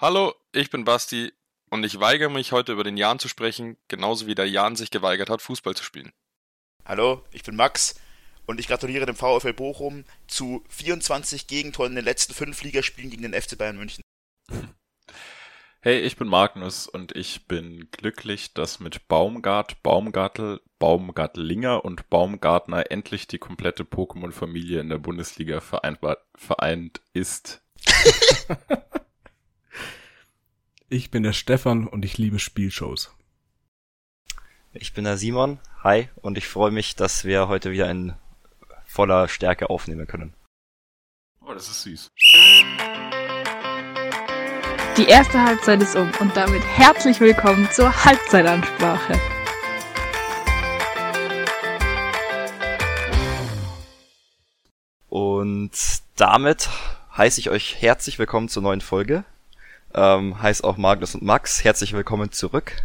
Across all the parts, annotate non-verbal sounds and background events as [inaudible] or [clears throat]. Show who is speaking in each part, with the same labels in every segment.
Speaker 1: Hallo, ich bin Basti und ich weigere mich heute über den Jan zu sprechen, genauso wie der Jan sich geweigert hat, Fußball zu spielen.
Speaker 2: Hallo, ich bin Max und ich gratuliere dem VfL Bochum zu 24 Gegentoren in den letzten fünf Ligaspielen gegen den FC Bayern München. [laughs]
Speaker 3: Hey, ich bin Magnus und ich bin glücklich, dass mit Baumgart, Baumgartel, Baumgartlinger und Baumgartner endlich die komplette Pokémon-Familie in der Bundesliga vereint ist. [laughs]
Speaker 4: ich bin der Stefan und ich liebe Spielshows.
Speaker 5: Ich bin der Simon. Hi und ich freue mich, dass wir heute wieder in voller Stärke aufnehmen können.
Speaker 3: Oh, das ist süß.
Speaker 6: Die erste Halbzeit ist um und damit herzlich willkommen zur Halbzeitansprache.
Speaker 5: Und damit heiße ich euch herzlich willkommen zur neuen Folge. Ähm, heißt auch Magnus und Max, herzlich willkommen zurück.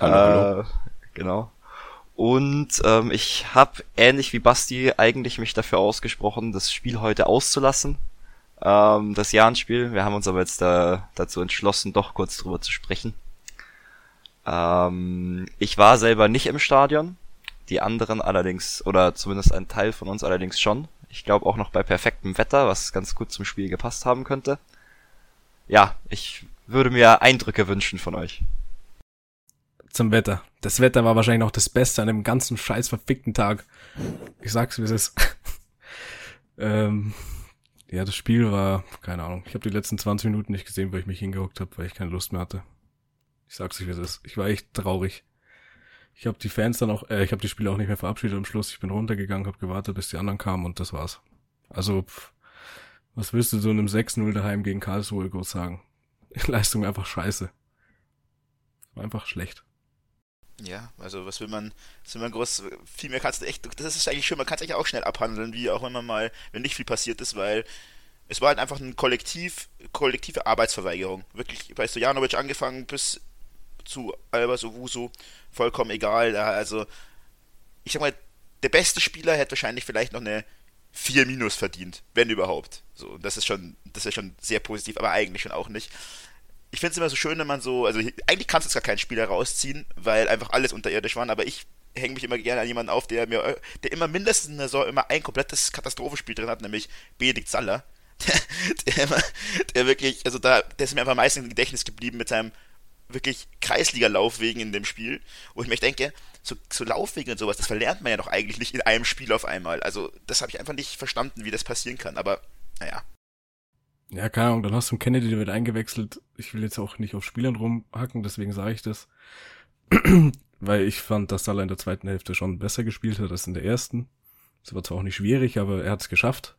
Speaker 3: Hallo, äh, hallo.
Speaker 5: Genau. Und ähm, ich habe ähnlich wie Basti eigentlich mich dafür ausgesprochen, das Spiel heute auszulassen ähm, das Jahrenspiel. Wir haben uns aber jetzt da, dazu entschlossen, doch kurz drüber zu sprechen. Ähm, ich war selber nicht im Stadion, die anderen allerdings, oder zumindest ein Teil von uns allerdings schon. Ich glaube auch noch bei perfektem Wetter, was ganz gut zum Spiel gepasst haben könnte. Ja, ich würde mir Eindrücke wünschen von euch.
Speaker 4: Zum Wetter. Das Wetter war wahrscheinlich noch das Beste an dem ganzen scheiß verfickten Tag. Ich sag's, wie es ist. [laughs] ähm, ja, das Spiel war, keine Ahnung. Ich habe die letzten 20 Minuten nicht gesehen, weil ich mich hingehuckt habe, weil ich keine Lust mehr hatte. Ich sag's euch, wie es ist. Ich war echt traurig. Ich habe die Fans dann auch, äh, ich habe die Spiele auch nicht mehr verabschiedet am Schluss. Ich bin runtergegangen, habe gewartet, bis die anderen kamen und das war's. Also, pff, was willst du so einem 6-0 daheim gegen Karlsruhe groß sagen? [laughs] Leistung einfach scheiße. Einfach schlecht.
Speaker 2: Ja, also was will man, was will man groß, viel mehr kannst du echt, das ist eigentlich schön, man kann es eigentlich auch schnell abhandeln, wie auch wenn man mal, wenn nicht viel passiert ist, weil es war halt einfach ein Kollektiv, kollektive Arbeitsverweigerung. Wirklich bei Stojanovic angefangen bis zu Albers Owusu, vollkommen egal. Also, ich sag mal, der beste Spieler hätte wahrscheinlich vielleicht noch eine 4 Minus verdient, wenn überhaupt. So, das ist schon, das ist schon sehr positiv, aber eigentlich schon auch nicht ich finde es immer so schön, wenn man so, also eigentlich kannst du jetzt gar keinen Spieler rausziehen, weil einfach alles unterirdisch waren, aber ich hänge mich immer gerne an jemanden auf, der mir, der immer mindestens in Saison immer ein komplettes Katastrophenspiel drin hat, nämlich Benedikt Saller. [laughs] Der, der, der wirklich, also da, der ist mir einfach am meisten im Gedächtnis geblieben mit seinem wirklich Kreisliga-Laufwegen in dem Spiel, wo ich mir denke, so, so Laufwege und sowas, das verlernt man ja doch eigentlich nicht in einem Spiel auf einmal. Also, das habe ich einfach nicht verstanden, wie das passieren kann, aber naja.
Speaker 4: Ja, keine Ahnung, dann hast du einen Kennedy, der wird eingewechselt. Ich will jetzt auch nicht auf Spielern rumhacken, deswegen sage ich das. [clears throat] Weil ich fand, dass Salah in der zweiten Hälfte schon besser gespielt hat als in der ersten. Es war zwar auch nicht schwierig, aber er hat es geschafft.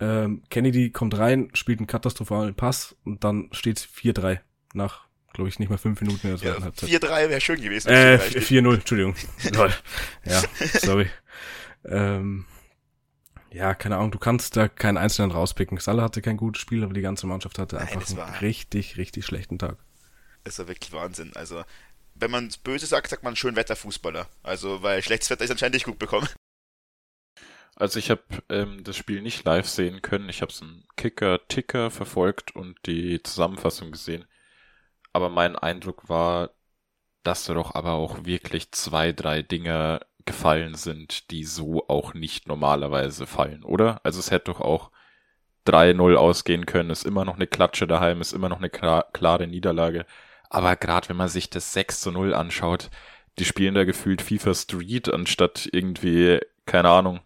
Speaker 4: Ähm, Kennedy kommt rein, spielt einen katastrophalen Pass und dann steht 4-3 nach, glaube ich, nicht mal fünf Minuten.
Speaker 2: Ja, 4-3 wäre schön gewesen.
Speaker 4: Äh, 4-0, Entschuldigung. [laughs] ja, [laughs] sorry. Ähm, ja, keine Ahnung, du kannst da keinen Einzelnen rauspicken. Salah hatte kein gutes Spiel, aber die ganze Mannschaft hatte Nein, einfach einen richtig, richtig schlechten Tag.
Speaker 2: Das war wirklich Wahnsinn. Also, wenn man es böse sagt, sagt man schön Wetterfußballer. Also, weil schlechtes Wetter ist anscheinend nicht gut bekommen.
Speaker 3: Also ich habe ähm, das Spiel nicht live sehen können. Ich habe es im Kicker-Ticker verfolgt und die Zusammenfassung gesehen. Aber mein Eindruck war, dass da doch aber auch wirklich zwei, drei Dinger gefallen sind, die so auch nicht normalerweise fallen, oder? Also es hätte doch auch 3-0 ausgehen können, ist immer noch eine Klatsche daheim, ist immer noch eine klare Niederlage. Aber gerade wenn man sich das 6 0 anschaut, die spielen da gefühlt FIFA Street, anstatt irgendwie, keine Ahnung,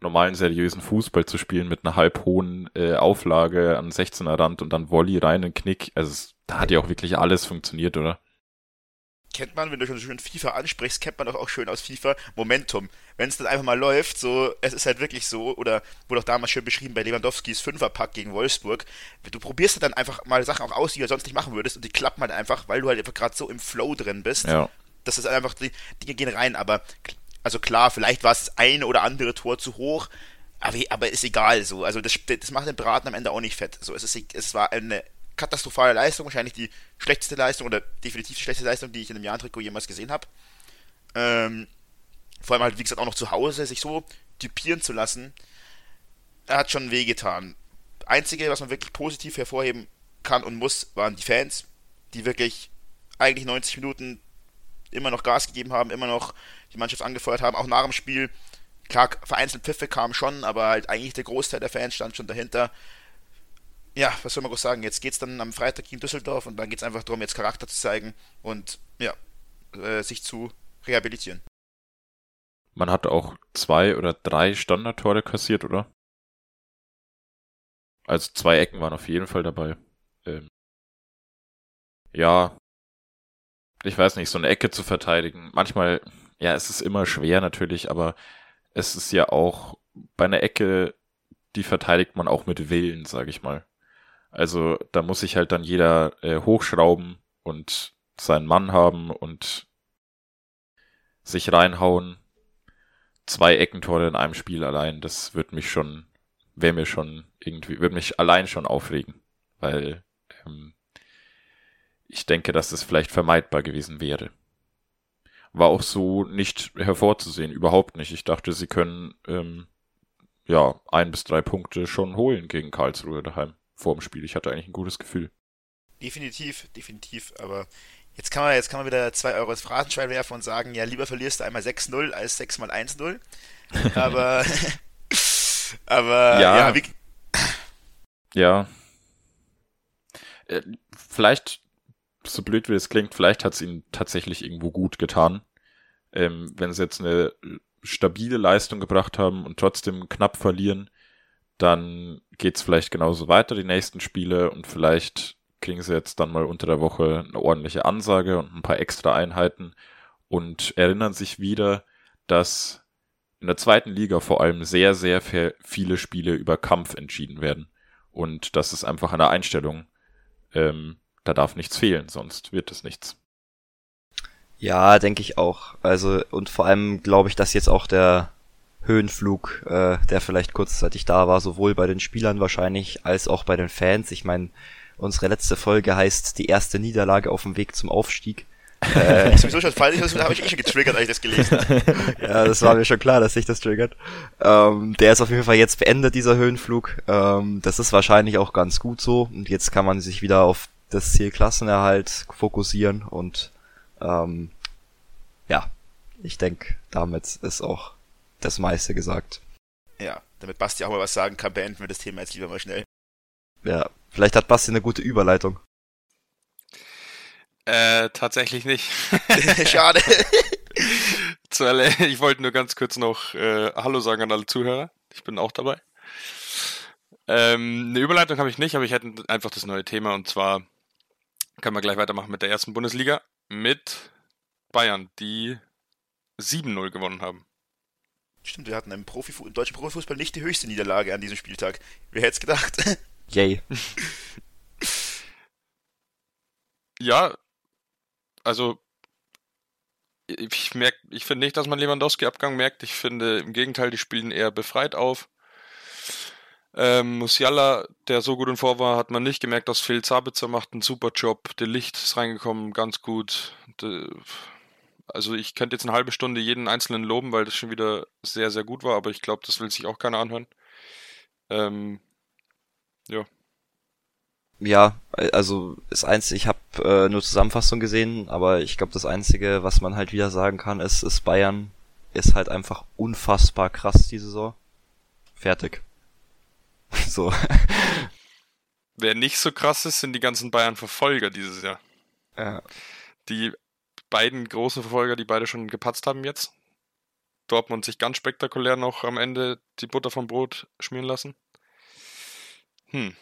Speaker 3: normalen seriösen Fußball zu spielen mit einer halb hohen äh, Auflage an 16er Rand und dann Volley rein in Knick. Also es, da hat ja auch wirklich alles funktioniert, oder?
Speaker 2: kennt man, wenn du schon schön FIFA ansprichst, kennt man doch auch schön aus FIFA Momentum. Wenn es dann einfach mal läuft, so, es ist halt wirklich so, oder wurde auch damals schön beschrieben bei Lewandowskis Fünferpack gegen Wolfsburg, du probierst dann einfach mal Sachen auch aus, die du sonst nicht machen würdest, und die klappen halt einfach, weil du halt einfach gerade so im Flow drin bist. Ja. Das ist einfach, die Dinge gehen rein, aber, also klar, vielleicht war es das eine oder andere Tor zu hoch, aber, aber ist egal so. Also das, das macht den Braten am Ende auch nicht fett. So, es, ist, es war eine katastrophale Leistung, wahrscheinlich die schlechteste Leistung oder definitiv die schlechteste Leistung, die ich in einem Jahr-Trikot jemals gesehen habe. Ähm, vor allem halt, wie gesagt, auch noch zu Hause sich so typieren zu lassen, hat schon wehgetan. Einzige, was man wirklich positiv hervorheben kann und muss, waren die Fans, die wirklich eigentlich 90 Minuten immer noch Gas gegeben haben, immer noch die Mannschaft angefeuert haben, auch nach dem Spiel. Klar, vereinzelt Pfiffe kamen schon, aber halt eigentlich der Großteil der Fans stand schon dahinter. Ja, was soll man groß sagen? Jetzt geht es dann am Freitag in Düsseldorf und dann geht es einfach darum, jetzt Charakter zu zeigen und ja, äh, sich zu rehabilitieren.
Speaker 3: Man hat auch zwei oder drei Standardtore kassiert, oder? Also zwei Ecken waren auf jeden Fall dabei. Ähm, ja, ich weiß nicht, so eine Ecke zu verteidigen. Manchmal, ja, es ist immer schwer natürlich, aber es ist ja auch bei einer Ecke, die verteidigt man auch mit Willen, sage ich mal. Also da muss sich halt dann jeder äh, hochschrauben und seinen Mann haben und sich reinhauen. Zwei Eckentore in einem Spiel allein, das wird mich schon, wäre mir schon irgendwie, würde mich allein schon aufregen, weil ähm, ich denke, dass das vielleicht vermeidbar gewesen wäre. War auch so nicht hervorzusehen, überhaupt nicht. Ich dachte, sie können ähm, ja ein bis drei Punkte schon holen gegen Karlsruhe daheim vor dem Spiel. Ich hatte eigentlich ein gutes Gefühl.
Speaker 2: Definitiv, definitiv, aber jetzt kann man, jetzt kann man wieder zwei Euro ins Phrasenschwein werfen und sagen, ja, lieber verlierst du einmal 6-0 als 6 mal 1-0. Aber, [laughs] aber,
Speaker 3: Ja.
Speaker 2: ja, wie,
Speaker 3: Ja. Äh, vielleicht, so blöd wie es klingt, vielleicht hat es ihnen tatsächlich irgendwo gut getan. Ähm, wenn sie jetzt eine stabile Leistung gebracht haben und trotzdem knapp verlieren, dann geht's vielleicht genauso weiter die nächsten Spiele und vielleicht kriegen sie jetzt dann mal unter der Woche eine ordentliche Ansage und ein paar extra Einheiten und erinnern sich wieder, dass in der zweiten Liga vor allem sehr, sehr viele Spiele über Kampf entschieden werden. Und das ist einfach eine Einstellung. Ähm, da darf nichts fehlen, sonst wird es nichts.
Speaker 5: Ja, denke ich auch. Also, und vor allem glaube ich, dass jetzt auch der Höhenflug, äh, der vielleicht kurzzeitig da war, sowohl bei den Spielern wahrscheinlich als auch bei den Fans. Ich meine, unsere letzte Folge heißt die erste Niederlage auf dem Weg zum Aufstieg. [laughs] Äh,
Speaker 2: ist sowieso schon falsch, das habe ich eh schon getriggert, als ich das gelesen [laughs]
Speaker 5: ja, das war mir schon klar, dass sich das triggert. Ähm, der ist auf jeden Fall jetzt beendet, dieser Höhenflug. Ähm, das ist wahrscheinlich auch ganz gut so. Und jetzt kann man sich wieder auf das Ziel Klassenerhalt fokussieren. Und ähm, ja, ich denke, damit ist auch das meiste gesagt.
Speaker 2: Ja, damit Basti auch mal was sagen kann, beenden wir das Thema jetzt lieber mal schnell.
Speaker 5: Ja, vielleicht hat Basti eine gute Überleitung.
Speaker 1: Äh, tatsächlich nicht. [laughs]
Speaker 2: Schade. [laughs]
Speaker 1: Zuallererst, ich wollte nur ganz kurz noch äh, Hallo sagen an alle Zuhörer. Ich bin auch dabei. Ähm, eine Überleitung habe ich nicht, aber ich hätte einfach das neue Thema und zwar können wir gleich weitermachen mit der ersten Bundesliga mit Bayern, die 7-0 gewonnen haben.
Speaker 2: Stimmt, wir hatten im, Profifu im deutschen Profifußball nicht die höchste Niederlage an diesem Spieltag. Wer hätte es gedacht? [laughs]
Speaker 5: Yay. [laughs]
Speaker 1: Ja, also ich merke, ich finde nicht, dass man Lewandowski-Abgang merkt. Ich finde im Gegenteil, die spielen eher befreit auf. Ähm, Musiala, der so gut in Vor war, hat man nicht gemerkt, dass Phil Zabitzer macht einen super Job. Der Licht ist reingekommen, ganz gut. De, also ich könnte jetzt eine halbe Stunde jeden einzelnen loben, weil das schon wieder sehr, sehr gut war, aber ich glaube, das will sich auch keiner anhören. Ähm, ja.
Speaker 5: Ja, also das einzige, ich habe äh, nur Zusammenfassung gesehen, aber ich glaube, das einzige, was man halt wieder sagen kann, ist, ist Bayern ist halt einfach unfassbar krass die Saison. Fertig. [laughs] so.
Speaker 1: Wer nicht so krass ist, sind die ganzen Bayern-Verfolger dieses Jahr.
Speaker 5: Ja.
Speaker 1: Die beiden großen Verfolger, die beide schon gepatzt haben jetzt. Dortmund sich ganz spektakulär noch am Ende die Butter vom Brot schmieren lassen. Hm.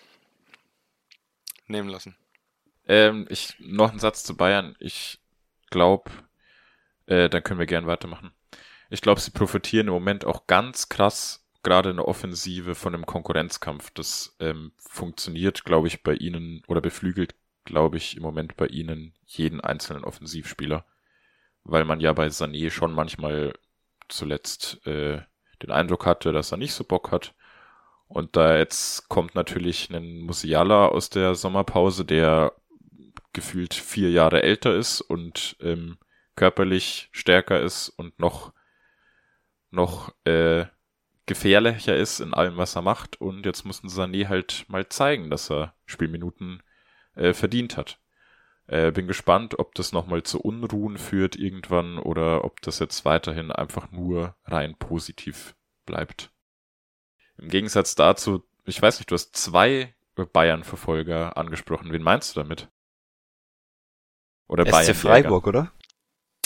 Speaker 1: Nehmen lassen.
Speaker 3: Ähm, ich, noch ein Satz zu Bayern. Ich glaube, äh, dann können wir gern weitermachen. Ich glaube, sie profitieren im Moment auch ganz krass, gerade in der Offensive, von dem Konkurrenzkampf. Das ähm, funktioniert, glaube ich, bei ihnen oder beflügelt, glaube ich, im Moment bei ihnen jeden einzelnen Offensivspieler. Weil man ja bei Sané schon manchmal zuletzt äh, den Eindruck hatte, dass er nicht so Bock hat. Und da jetzt kommt natürlich ein Musiala aus der Sommerpause, der gefühlt vier Jahre älter ist und ähm, körperlich stärker ist und noch noch äh, gefährlicher ist in allem, was er macht. Und jetzt mussten Sané halt mal zeigen, dass er Spielminuten äh, verdient hat. Äh, bin gespannt, ob das nochmal zu Unruhen führt irgendwann oder ob das jetzt weiterhin einfach nur rein positiv bleibt. Im Gegensatz dazu, ich weiß nicht, du hast zwei Bayern-Verfolger angesprochen. Wen meinst du damit?
Speaker 5: Oder SC Bayern Freiburg, oder?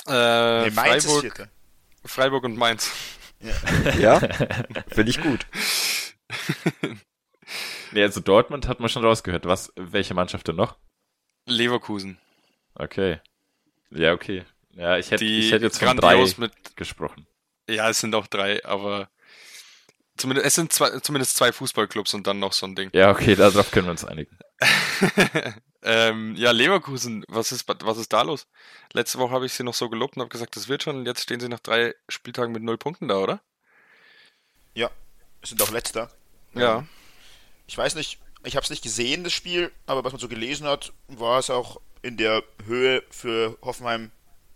Speaker 1: Äh, nee, Freiburg, Freiburg und Mainz.
Speaker 5: Ja, ja [laughs] finde ich gut. [laughs]
Speaker 3: nee, also Dortmund hat man schon rausgehört. Was, welche Mannschaft denn noch?
Speaker 1: Leverkusen.
Speaker 3: Okay. Ja, okay. Ja, ich hätte, ich hätte jetzt von drei mit, gesprochen.
Speaker 1: Ja, es sind auch drei, aber zumindest, es sind zwei, zumindest zwei Fußballclubs und dann noch so ein Ding.
Speaker 3: Ja, okay, darauf können wir uns einigen. [laughs]
Speaker 1: ähm, ja, Leverkusen, was ist, was ist da los? Letzte Woche habe ich sie noch so gelobt und habe gesagt, das wird schon. Und jetzt stehen sie nach drei Spieltagen mit null Punkten da, oder?
Speaker 2: Ja, sind auch letzter.
Speaker 1: Ja.
Speaker 2: Ich weiß nicht, ich habe es nicht gesehen, das Spiel, aber was man so gelesen hat, war es auch in der Höhe für Hoffenheim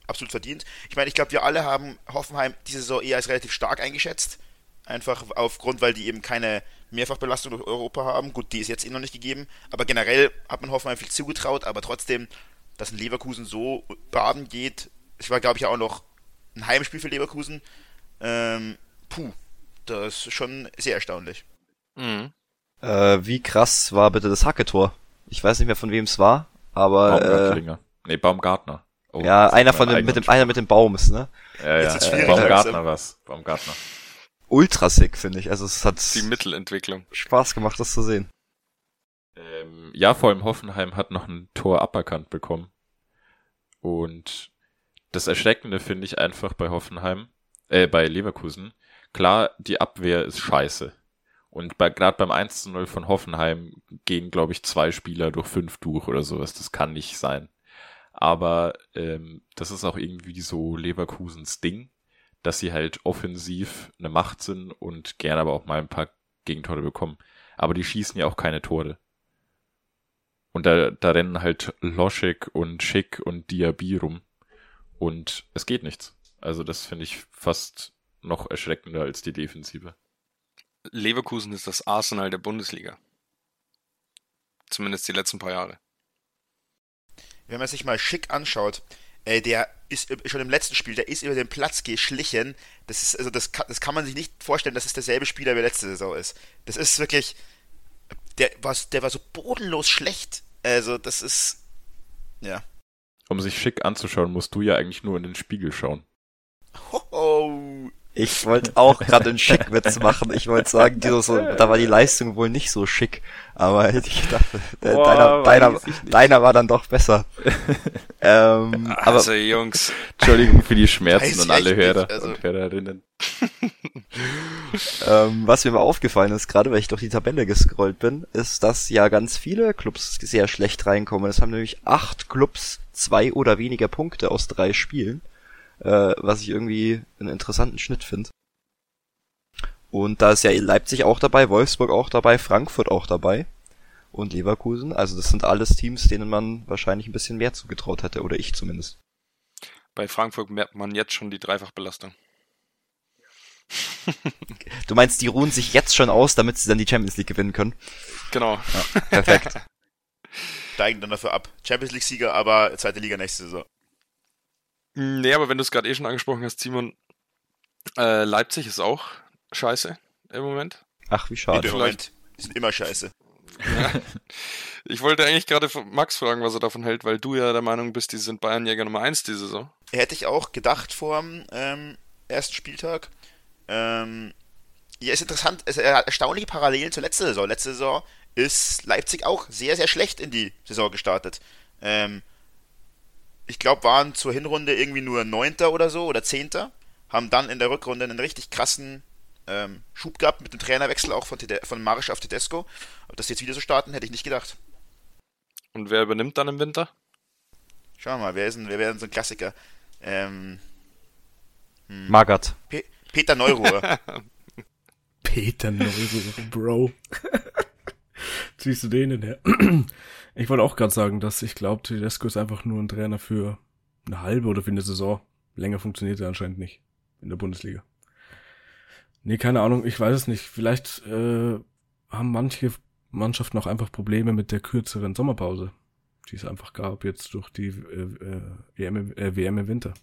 Speaker 2: absolut verdient. Ich meine, ich glaube, wir alle haben Hoffenheim diese Saison eher als relativ stark eingeschätzt. Einfach aufgrund, weil die eben keine Mehrfachbelastung durch Europa haben. Gut, die ist jetzt eh noch nicht gegeben, aber generell hat man Hoffenheim viel zugetraut, aber trotzdem, dass ein Leverkusen so baden geht. Ich war, glaube ich, auch noch ein Heimspiel für Leverkusen. Ähm, puh, das ist schon sehr erstaunlich.
Speaker 5: Mhm. Äh, wie krass war bitte das Hacketor? Ich weiß nicht mehr von wem es war, aber.
Speaker 3: Baumgartlinger. Äh, nee, Baumgartner.
Speaker 5: Oh, ja, einer von dem, mit dem, einer mit dem Baum ist, ne?
Speaker 3: Ja, ja, äh, Baumgartner was. Baumgartner.
Speaker 5: Ultra sick, finde ich. Also es hat
Speaker 1: die Mittelentwicklung.
Speaker 5: Spaß gemacht, das zu sehen.
Speaker 3: Ähm, ja, vor allem Hoffenheim hat noch ein Tor aberkannt bekommen. Und das Erschreckende finde ich einfach bei Hoffenheim, äh, bei Leverkusen. Klar, die Abwehr ist scheiße. Und bei, gerade beim 1 zu 0 von Hoffenheim gehen, glaube ich, zwei Spieler durch fünf durch oder sowas. Das kann nicht sein. Aber ähm, das ist auch irgendwie so Leverkusens Ding, dass sie halt offensiv eine Macht sind und gerne aber auch mal ein paar Gegentore bekommen. Aber die schießen ja auch keine Tore. Und da, da rennen halt Loschek und Schick und Diaby rum. Und es geht nichts. Also das finde ich fast noch erschreckender als die Defensive.
Speaker 1: Leverkusen ist das Arsenal der Bundesliga. Zumindest die letzten paar Jahre.
Speaker 2: Wenn man sich mal schick anschaut, äh, der ist schon im letzten Spiel, der ist über den Platz geschlichen. Das ist, also das kann, das kann man sich nicht vorstellen, dass es derselbe Spieler wie letzte Saison ist. Das ist wirklich, der war, der war so bodenlos schlecht. Also das ist, ja.
Speaker 3: Um sich schick anzuschauen, musst du ja eigentlich nur in den Spiegel schauen.
Speaker 5: Hoho, ich wollte auch gerade einen Schickwitz machen. Ich wollte sagen, dieses, so, [laughs] da war die Leistung wohl nicht so schick. Aber ich dachte, der, Boah, deiner, deiner, deiner war dann doch besser. [laughs]
Speaker 1: ähm, also, aber, Jungs.
Speaker 3: Entschuldigung für die Schmerzen und alle Hörer also. und Hörerinnen. [laughs]
Speaker 5: ähm, was mir mal aufgefallen ist, gerade weil ich durch die Tabelle gescrollt bin, ist, dass ja ganz viele Clubs sehr schlecht reinkommen. Es haben nämlich acht Clubs zwei oder weniger Punkte aus drei Spielen äh, was ich irgendwie einen interessanten Schnitt finde. Und da ist ja Leipzig auch dabei, Wolfsburg auch dabei, Frankfurt auch dabei und Leverkusen. Also das sind alles Teams, denen man wahrscheinlich ein bisschen mehr zugetraut hätte, oder ich zumindest.
Speaker 1: Bei Frankfurt merkt man jetzt schon die Dreifachbelastung. [laughs]
Speaker 5: du meinst, die ruhen sich jetzt schon aus, damit sie dann die Champions League gewinnen können?
Speaker 1: Genau.
Speaker 5: Ja, perfekt. [laughs]
Speaker 2: Steigen dann dafür ab. Champions League-Sieger, aber zweite Liga nächste Saison.
Speaker 1: Nee, aber wenn du es gerade eh schon angesprochen hast, Simon, äh, Leipzig ist auch scheiße im Moment.
Speaker 5: Ach, wie schade.
Speaker 2: Im Moment, die sind immer scheiße.
Speaker 1: Ja. [laughs] Ich wollte eigentlich gerade Max fragen, was er davon hält, weil du ja der Meinung bist, die sind Bayernjäger Nummer 1 diese Saison.
Speaker 2: Hätte ich auch gedacht vor dem ähm, ersten Spieltag. Ähm, ja, ist interessant, es ist erstaunliche Parallelen zur letzten Saison. Letzte Saison ist Leipzig auch sehr, sehr schlecht in die Saison gestartet. Ähm, ich glaube, waren zur Hinrunde irgendwie nur Neunter oder so oder Zehnter. Haben dann in der Rückrunde einen richtig krassen ähm, Schub gehabt mit dem Trainerwechsel auch von, Tede von Marisch auf Tedesco. Ob das jetzt wieder so starten, hätte ich nicht gedacht.
Speaker 1: Und wer übernimmt dann im Winter?
Speaker 2: Schauen wir mal, wer, ist ein, wer wäre so ein Klassiker? Ähm,
Speaker 5: hm. Magath.
Speaker 2: Pe Peter Neuruhr. [laughs]
Speaker 4: Peter Neuruhr, Bro. [laughs] Ziehst du den denn her? Ich wollte auch gerade sagen, dass ich glaube, Tedesco ist einfach nur ein Trainer für eine halbe oder für eine Saison. Länger funktioniert er anscheinend nicht in der Bundesliga. Nee, keine Ahnung, ich weiß es nicht. Vielleicht äh, haben manche Mannschaften auch einfach Probleme mit der kürzeren Sommerpause. die es einfach gab jetzt durch die äh, äh, EM, äh, WM im Winter.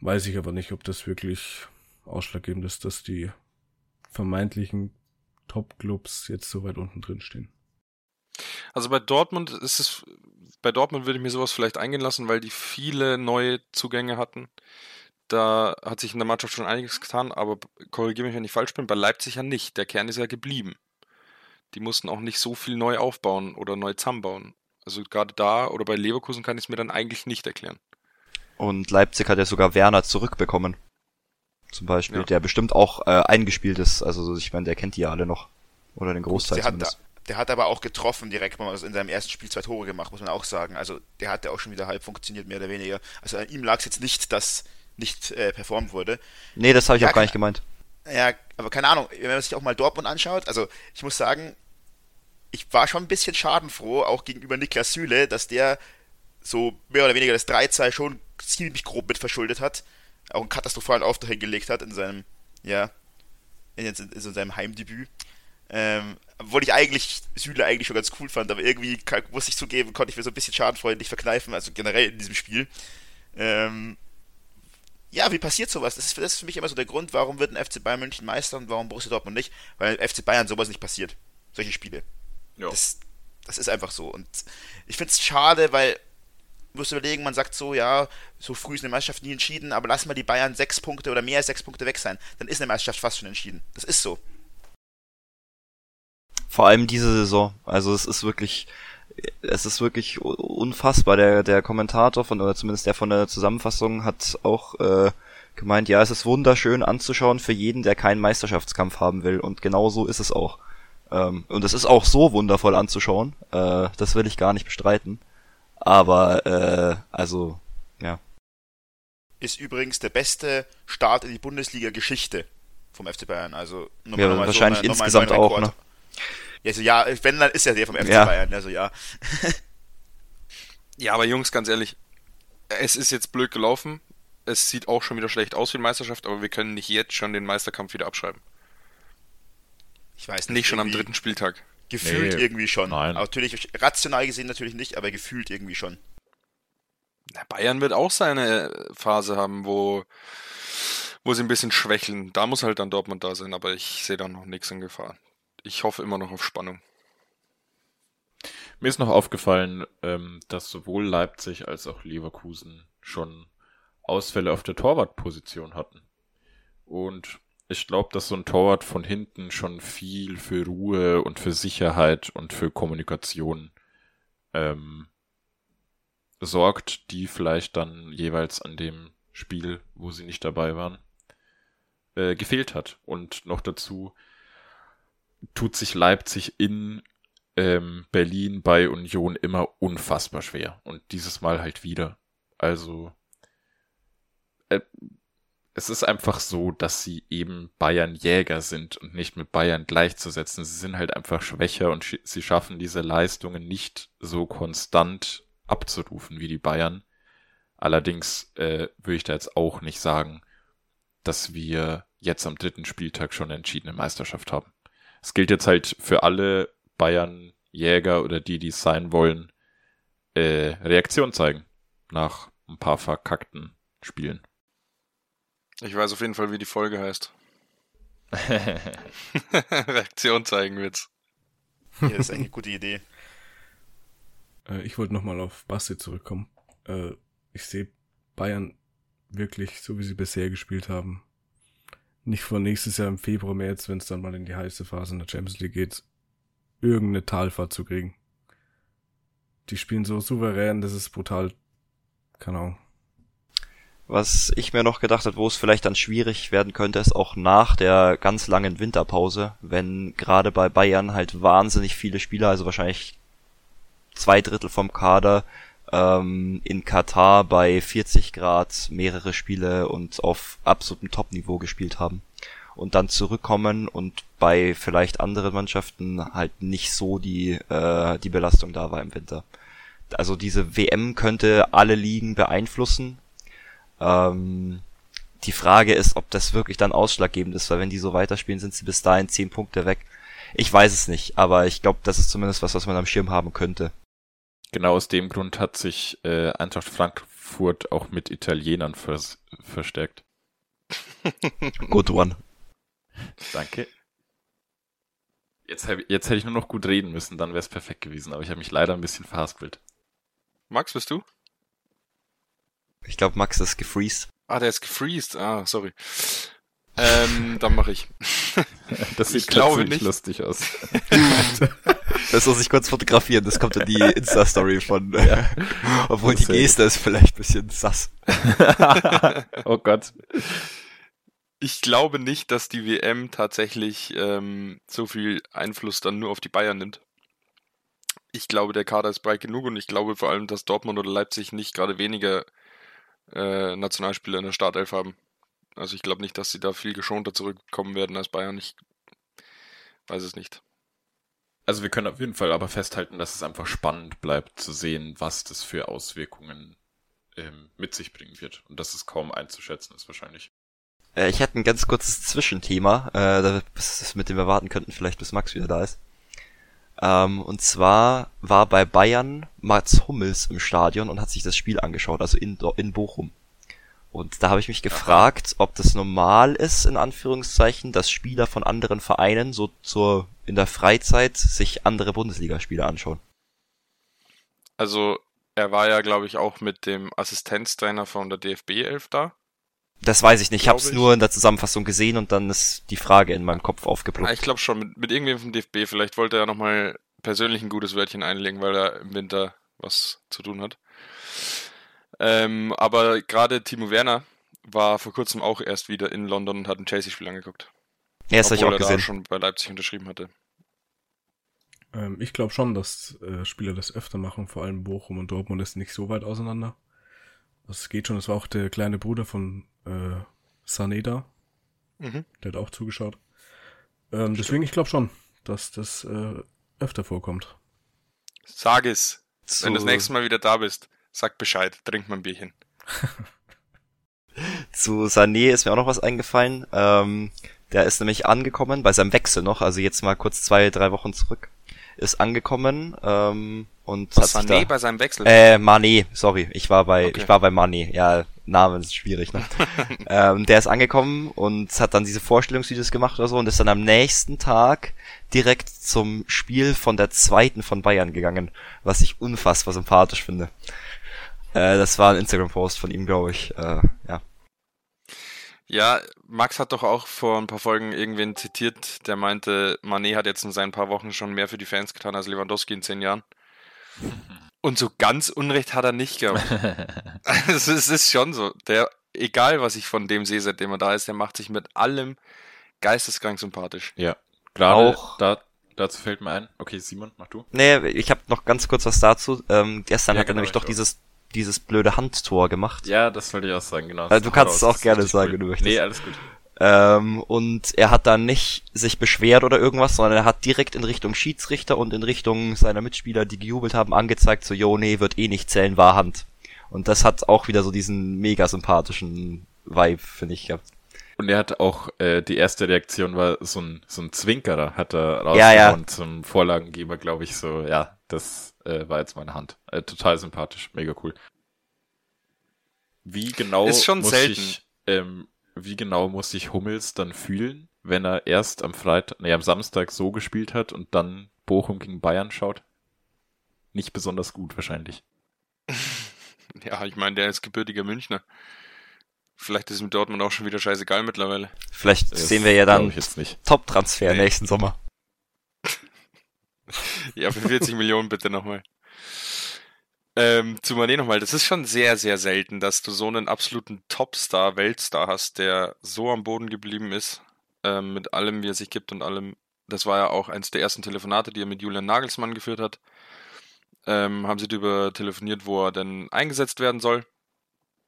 Speaker 4: Weiß ich aber nicht, ob das wirklich ausschlaggebend ist, dass die vermeintlichen Top-Clubs jetzt so weit unten drin stehen.
Speaker 1: Also bei Dortmund ist es, bei Dortmund würde ich mir sowas vielleicht eingehen lassen, weil die viele neue Zugänge hatten. Da hat sich in der Mannschaft schon einiges getan, aber korrigiere mich, wenn ich falsch bin, bei Leipzig ja nicht. Der Kern ist ja geblieben. Die mussten auch nicht so viel neu aufbauen oder neu zusammenbauen. Also gerade da oder bei Leverkusen kann ich es mir dann eigentlich nicht erklären.
Speaker 5: Und Leipzig hat ja sogar Werner zurückbekommen. Zum Beispiel,
Speaker 1: Ja.
Speaker 5: der bestimmt auch äh, eingespielt ist. Also ich meine, der kennt die ja alle noch. Oder den Großteil
Speaker 2: der, hat,
Speaker 5: zumindest.
Speaker 2: Der hat aber auch getroffen direkt mal in seinem ersten Spiel zwei Tore gemacht, muss man auch sagen. Also der hat ja auch schon wieder halb funktioniert, mehr oder weniger. Also an ihm lag es jetzt nicht, dass nicht äh, performt wurde.
Speaker 5: Nee, das habe ich
Speaker 2: Ja,
Speaker 5: auch gar nicht gemeint.
Speaker 2: Ja, aber keine Ahnung, wenn man sich auch mal Dortmund anschaut, also ich muss sagen, ich war schon ein bisschen schadenfroh, auch gegenüber Niklas Süle, dass der so mehr oder weniger das 3-2 schon ziemlich grob mit verschuldet hat. Auch einen katastrophalen Auftritt hingelegt hat in seinem, ja, in, in, in seinem Heimdebüt. Ähm, obwohl ich eigentlich Süle eigentlich schon ganz cool fand, aber irgendwie kann, muss ich zugeben, konnte ich mir so ein bisschen schadenfreudig verkneifen, also generell in diesem Spiel. Ähm, ja, wie passiert sowas? Das ist, das ist für mich immer so der Grund, warum wird ein FC Bayern München Meister und warum Borussia Dortmund nicht? Weil FC Bayern sowas nicht passiert. Solche Spiele.
Speaker 1: Ja.
Speaker 2: Das, das ist einfach so. Und ich finde es schade, weil, du musst überlegen, man sagt so, ja, so früh ist eine Meisterschaft nie entschieden, aber lass mal die Bayern sechs Punkte oder mehr als sechs Punkte weg sein. Dann ist eine Meisterschaft fast schon entschieden. Das ist so.
Speaker 5: Vor allem diese Saison. Also es ist wirklich, es ist wirklich unfassbar. Der, der Kommentator von, oder zumindest der von der Zusammenfassung hat auch äh, gemeint, ja, es ist wunderschön anzuschauen für jeden, der keinen Meisterschaftskampf haben will. Und genau so ist es auch. Ähm, und es ist auch so wundervoll anzuschauen. Äh, das will ich gar nicht bestreiten. Aber, äh, also, ja.
Speaker 2: Ist übrigens der beste Start in die Bundesliga-Geschichte vom FC Bayern. Also nur
Speaker 5: Ja,
Speaker 2: noch mal
Speaker 5: wahrscheinlich
Speaker 2: eine- noch mal
Speaker 5: insgesamt auch,
Speaker 2: Rekord. Ja, also ja, wenn, dann ist er der vom FC
Speaker 5: Ja.
Speaker 2: Bayern. Also ja.
Speaker 1: Ja, aber Jungs, ganz ehrlich, es ist jetzt blöd gelaufen. Es sieht auch schon wieder schlecht aus wie die Meisterschaft, aber wir können nicht jetzt schon den Meisterkampf wieder abschreiben.
Speaker 2: Ich weiß nicht.
Speaker 1: Nicht schon am dritten Spieltag.
Speaker 2: Gefühlt
Speaker 3: Nee,
Speaker 2: irgendwie schon.
Speaker 3: nein.
Speaker 2: Natürlich, rational gesehen natürlich nicht, aber gefühlt irgendwie schon.
Speaker 1: Na, Bayern wird auch seine Phase haben, wo, wo sie ein bisschen schwächeln. Da muss halt dann Dortmund da sein, aber ich sehe da noch nichts in Gefahr. Ich hoffe immer noch auf Spannung.
Speaker 3: Mir ist noch aufgefallen, ähm, dass sowohl Leipzig als auch Leverkusen schon Ausfälle auf der Torwartposition hatten. Und ich glaube, dass so ein Torwart von hinten schon viel für Ruhe und für Sicherheit und für Kommunikation ähm, sorgt, die vielleicht dann jeweils an dem Spiel, wo sie nicht dabei waren, äh, gefehlt hat. Und noch dazu tut sich Leipzig in ähm, Berlin bei Union immer unfassbar schwer. Und dieses Mal halt wieder. Also, äh, es ist einfach so, dass sie eben Bayern Jäger sind und nicht mit Bayern gleichzusetzen. Sie sind halt einfach schwächer und sch- sie schaffen diese Leistungen nicht so konstant abzurufen wie die Bayern. Allerdings äh, würde ich da jetzt auch nicht sagen, dass wir jetzt am dritten Spieltag schon eine entschiedene Meisterschaft haben. Es gilt jetzt halt für alle Bayern Jäger oder die, die es sein wollen, äh, Reaktion zeigen nach ein paar verkackten Spielen.
Speaker 1: Ich weiß auf jeden Fall, wie die Folge heißt. [laughs] [laughs] Reaktion zeigen wird's.
Speaker 2: Ja, ist eigentlich eine gute Idee.
Speaker 4: Äh, ich wollte nochmal auf Basti zurückkommen. Äh, ich sehe Bayern wirklich, so wie sie bisher gespielt haben, nicht vor nächstes Jahr im Februar, März, wenn es dann mal in die heiße Phase in der Champions League geht, irgendeine Talfahrt zu kriegen. Die spielen so souverän, das ist brutal. Keine Ahnung.
Speaker 5: Was ich mir noch gedacht habe, wo es vielleicht dann schwierig werden könnte, ist auch nach der ganz langen Winterpause, wenn gerade bei Bayern halt wahnsinnig viele Spieler, also wahrscheinlich zwei Drittel vom Kader, ähm, in Katar bei 40 Grad mehrere Spiele und auf absolutem Top-Niveau gespielt haben. Und dann zurückkommen und bei vielleicht anderen Mannschaften halt nicht so die, äh, die Belastung da war im Winter. Also diese WM könnte alle Ligen beeinflussen, ähm, die Frage ist, ob das wirklich dann ausschlaggebend ist, weil wenn die so weiterspielen, sind sie bis dahin zehn Punkte weg. Ich weiß es nicht, aber ich glaube, das ist zumindest was, was man am Schirm haben könnte.
Speaker 3: Genau aus dem Grund hat sich äh, Eintracht Frankfurt auch mit Italienern vers verstärkt. [laughs]
Speaker 5: Good one.
Speaker 3: Danke. Jetzt, hab, jetzt hätte ich nur noch gut reden müssen, dann wäre es perfekt gewesen, aber ich habe mich leider ein bisschen verhaspelt.
Speaker 1: Max, bist du?
Speaker 5: Ich glaube, Max ist gefreezed.
Speaker 1: Ah, der ist gefreezed. Ah, sorry. Ähm, dann mache ich. [laughs]
Speaker 3: Das sieht
Speaker 1: Ich glaube nicht.
Speaker 3: lustig aus. [laughs]
Speaker 5: Das muss ich kurz fotografieren, das kommt in die Insta-Story von. [laughs] Obwohl die
Speaker 3: ja-
Speaker 5: Geste ist vielleicht ein bisschen sass.
Speaker 3: oh Gott.
Speaker 1: Ich glaube nicht, dass die WM tatsächlich ähm, so viel Einfluss dann nur auf die Bayern nimmt. Ich glaube, der Kader ist breit genug und ich glaube vor allem, dass Dortmund oder Leipzig nicht gerade weniger äh, Nationalspieler in der Startelf haben. Also ich glaube nicht, dass sie da viel geschonter zurückkommen werden als Bayern. Ich weiß es nicht.
Speaker 3: Also wir können auf jeden Fall aber festhalten, dass es einfach spannend bleibt zu sehen, was das für Auswirkungen ähm, mit sich bringen wird. Und dass es kaum einzuschätzen ist wahrscheinlich.
Speaker 5: Äh, ich hätte ein ganz kurzes Zwischenthema, äh, mit dem wir warten könnten, vielleicht bis Max wieder da ist. Ähm, und zwar war bei Bayern Mats Hummels im Stadion und hat sich das Spiel angeschaut, also in Bochum. Und da habe ich mich gefragt, ob das normal ist, in Anführungszeichen, dass Spieler von anderen Vereinen so zur in der Freizeit sich andere Bundesligaspiele anschauen.
Speaker 1: Also er war ja, glaube ich, auch mit dem Assistenztrainer von der DFB 11 da.
Speaker 5: Das weiß ich nicht, ich habe es nur in der Zusammenfassung gesehen und dann ist die Frage in meinem Kopf aufgeploppt.
Speaker 1: ich glaube schon, mit, mit irgendwem vom DFB. Vielleicht wollte er nochmal persönlich ein gutes Wörtchen einlegen, weil er im Winter was zu tun hat. Ähm, aber gerade Timo Werner war vor kurzem auch erst wieder in London und hat ein Chelsea-Spiel angeguckt.
Speaker 5: Ja, das habe ich
Speaker 1: obwohl
Speaker 5: auch
Speaker 1: er da
Speaker 5: gesehen.
Speaker 1: schon bei Leipzig unterschrieben hatte.
Speaker 4: Ähm, ich glaube schon, dass äh, Spieler das öfter machen, vor allem Bochum und Dortmund ist nicht so weit auseinander. Das geht schon, das war auch der kleine Bruder von äh, Sané da,
Speaker 1: Mhm.
Speaker 4: der hat auch zugeschaut. Ähm, deswegen, ich glaube schon, dass das äh, öfter vorkommt.
Speaker 1: Sag es.
Speaker 5: Zu,
Speaker 1: Wenn du das nächste Mal wieder da bist, sag Bescheid, trink mal ein Bierchen. [laughs]
Speaker 5: zu Sané ist mir auch noch was eingefallen. Ähm, der ist nämlich angekommen, bei seinem Wechsel noch, also jetzt mal kurz zwei, drei Wochen zurück, ist angekommen ähm, und
Speaker 1: Was
Speaker 5: hat sich
Speaker 1: Sané
Speaker 5: da,
Speaker 1: bei seinem Wechsel?
Speaker 5: Äh, Mané, sorry, ich war bei,
Speaker 1: Okay.
Speaker 5: ich war bei Mané. Ja, Name ist schwierig, ne? [laughs] ähm, der ist angekommen und hat dann diese Vorstellungsvideos gemacht oder so und ist dann am nächsten Tag direkt zum Spiel von der zweiten von Bayern gegangen, was ich unfassbar sympathisch finde. Äh, das war ein Instagram-Post von ihm, glaube ich. Äh, ja.
Speaker 1: Ja, Max hat doch auch vor ein paar Folgen irgendwen zitiert, der meinte, Mané hat jetzt in seinen paar Wochen schon mehr für die Fans getan als Lewandowski in zehn Jahren. [laughs] Und so ganz Unrecht hat er nicht gehabt. [laughs] Also es ist schon so. Der, egal was ich von dem sehe, seitdem er da ist, der macht sich mit allem geisteskrank sympathisch.
Speaker 3: Ja. Gerade
Speaker 5: Auch-
Speaker 3: da, dazu fällt mir ein. Okay, Simon, mach du.
Speaker 5: Nee, ich habe noch ganz kurz was dazu. Ähm, gestern
Speaker 3: Ja,
Speaker 5: hat er
Speaker 3: genau,
Speaker 5: nämlich
Speaker 3: ich
Speaker 5: doch
Speaker 3: auch.
Speaker 5: dieses, dieses blöde Handtor gemacht.
Speaker 3: Ja, das wollte ich auch sagen, genau.
Speaker 5: Also du kannst es auch gerne sagen, wenn du möchtest.
Speaker 3: Nee, alles gut.
Speaker 5: Ähm, und er hat dann nicht sich beschwert oder irgendwas, sondern er hat direkt in Richtung Schiedsrichter und in Richtung seiner Mitspieler, die gejubelt haben, angezeigt, so, jo, nee, wird eh nicht zählen, war Hand. Und das hat auch wieder so diesen mega sympathischen Vibe, finde ich, gehabt.
Speaker 3: Und er hat auch, äh, die erste Reaktion war so ein, so ein Zwinkerer, hat er
Speaker 5: Ja, ja.
Speaker 3: rausgehauen zum Vorlagengeber, glaube ich, so, ja, das äh, war jetzt meine Hand. Äh, total sympathisch, mega cool. Wie genau
Speaker 1: Ist schon
Speaker 3: muss
Speaker 1: selten.
Speaker 3: ich, ähm, wie genau muss sich Hummels dann fühlen, wenn er erst am Freitag, nee, am Samstag so gespielt hat und dann Bochum gegen Bayern schaut? Nicht besonders gut wahrscheinlich. [laughs]
Speaker 1: Ja, ich meine, der ist gebürtiger Münchner. Vielleicht ist ihm Dortmund auch schon wieder scheißegal mittlerweile.
Speaker 5: Vielleicht
Speaker 3: Das
Speaker 5: sehen wir ja dann. Top-Transfer
Speaker 1: Nee.
Speaker 5: nächsten Sommer.
Speaker 1: Ja, für 40 Millionen bitte nochmal. Ähm, zu Mané nochmal, das ist schon sehr, sehr selten, dass du so einen absoluten Topstar, Weltstar hast, der so am Boden geblieben ist, ähm, mit allem, wie er sich gibt und allem. Das war ja auch eins der ersten Telefonate, die er mit Julian Nagelsmann geführt hat. Ähm, haben sie darüber telefoniert, wo er denn eingesetzt werden soll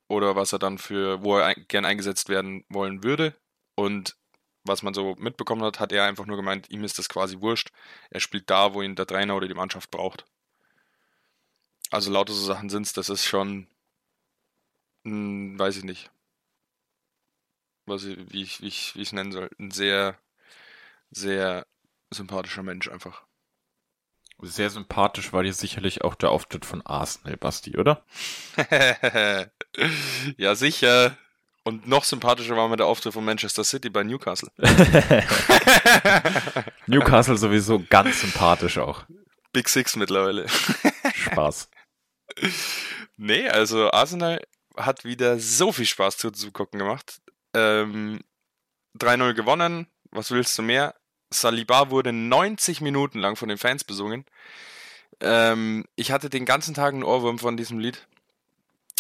Speaker 1: oder was er dann für, wo er gern eingesetzt werden wollen würde. Und was man so mitbekommen hat, hat er einfach nur gemeint, ihm ist das quasi wurscht. Er spielt da, wo ihn der Trainer oder die Mannschaft braucht. Also lauter so Sachen sind's, das ist schon, hm, weiß ich nicht, was ich, wie ich, wie ich, wie ich es nennen soll, ein sehr, sehr sympathischer Mensch einfach.
Speaker 3: Sehr sympathisch war dir sicherlich auch der Auftritt von Arsenal, Basti, oder? [laughs]
Speaker 1: ja, sicher. Und noch sympathischer war mir der Auftritt von Manchester City bei Newcastle. [laughs] [laughs]
Speaker 3: Newcastle sowieso ganz sympathisch auch.
Speaker 1: Big Six mittlerweile.
Speaker 3: Spaß. [laughs]
Speaker 1: Nee, also Arsenal hat wieder so viel Spaß zuzugucken gemacht. Ähm, 3-0 gewonnen, was willst du mehr? Saliba wurde 90 Minuten lang von den Fans besungen. Ähm, ich hatte den ganzen Tag einen Ohrwurm von diesem Lied.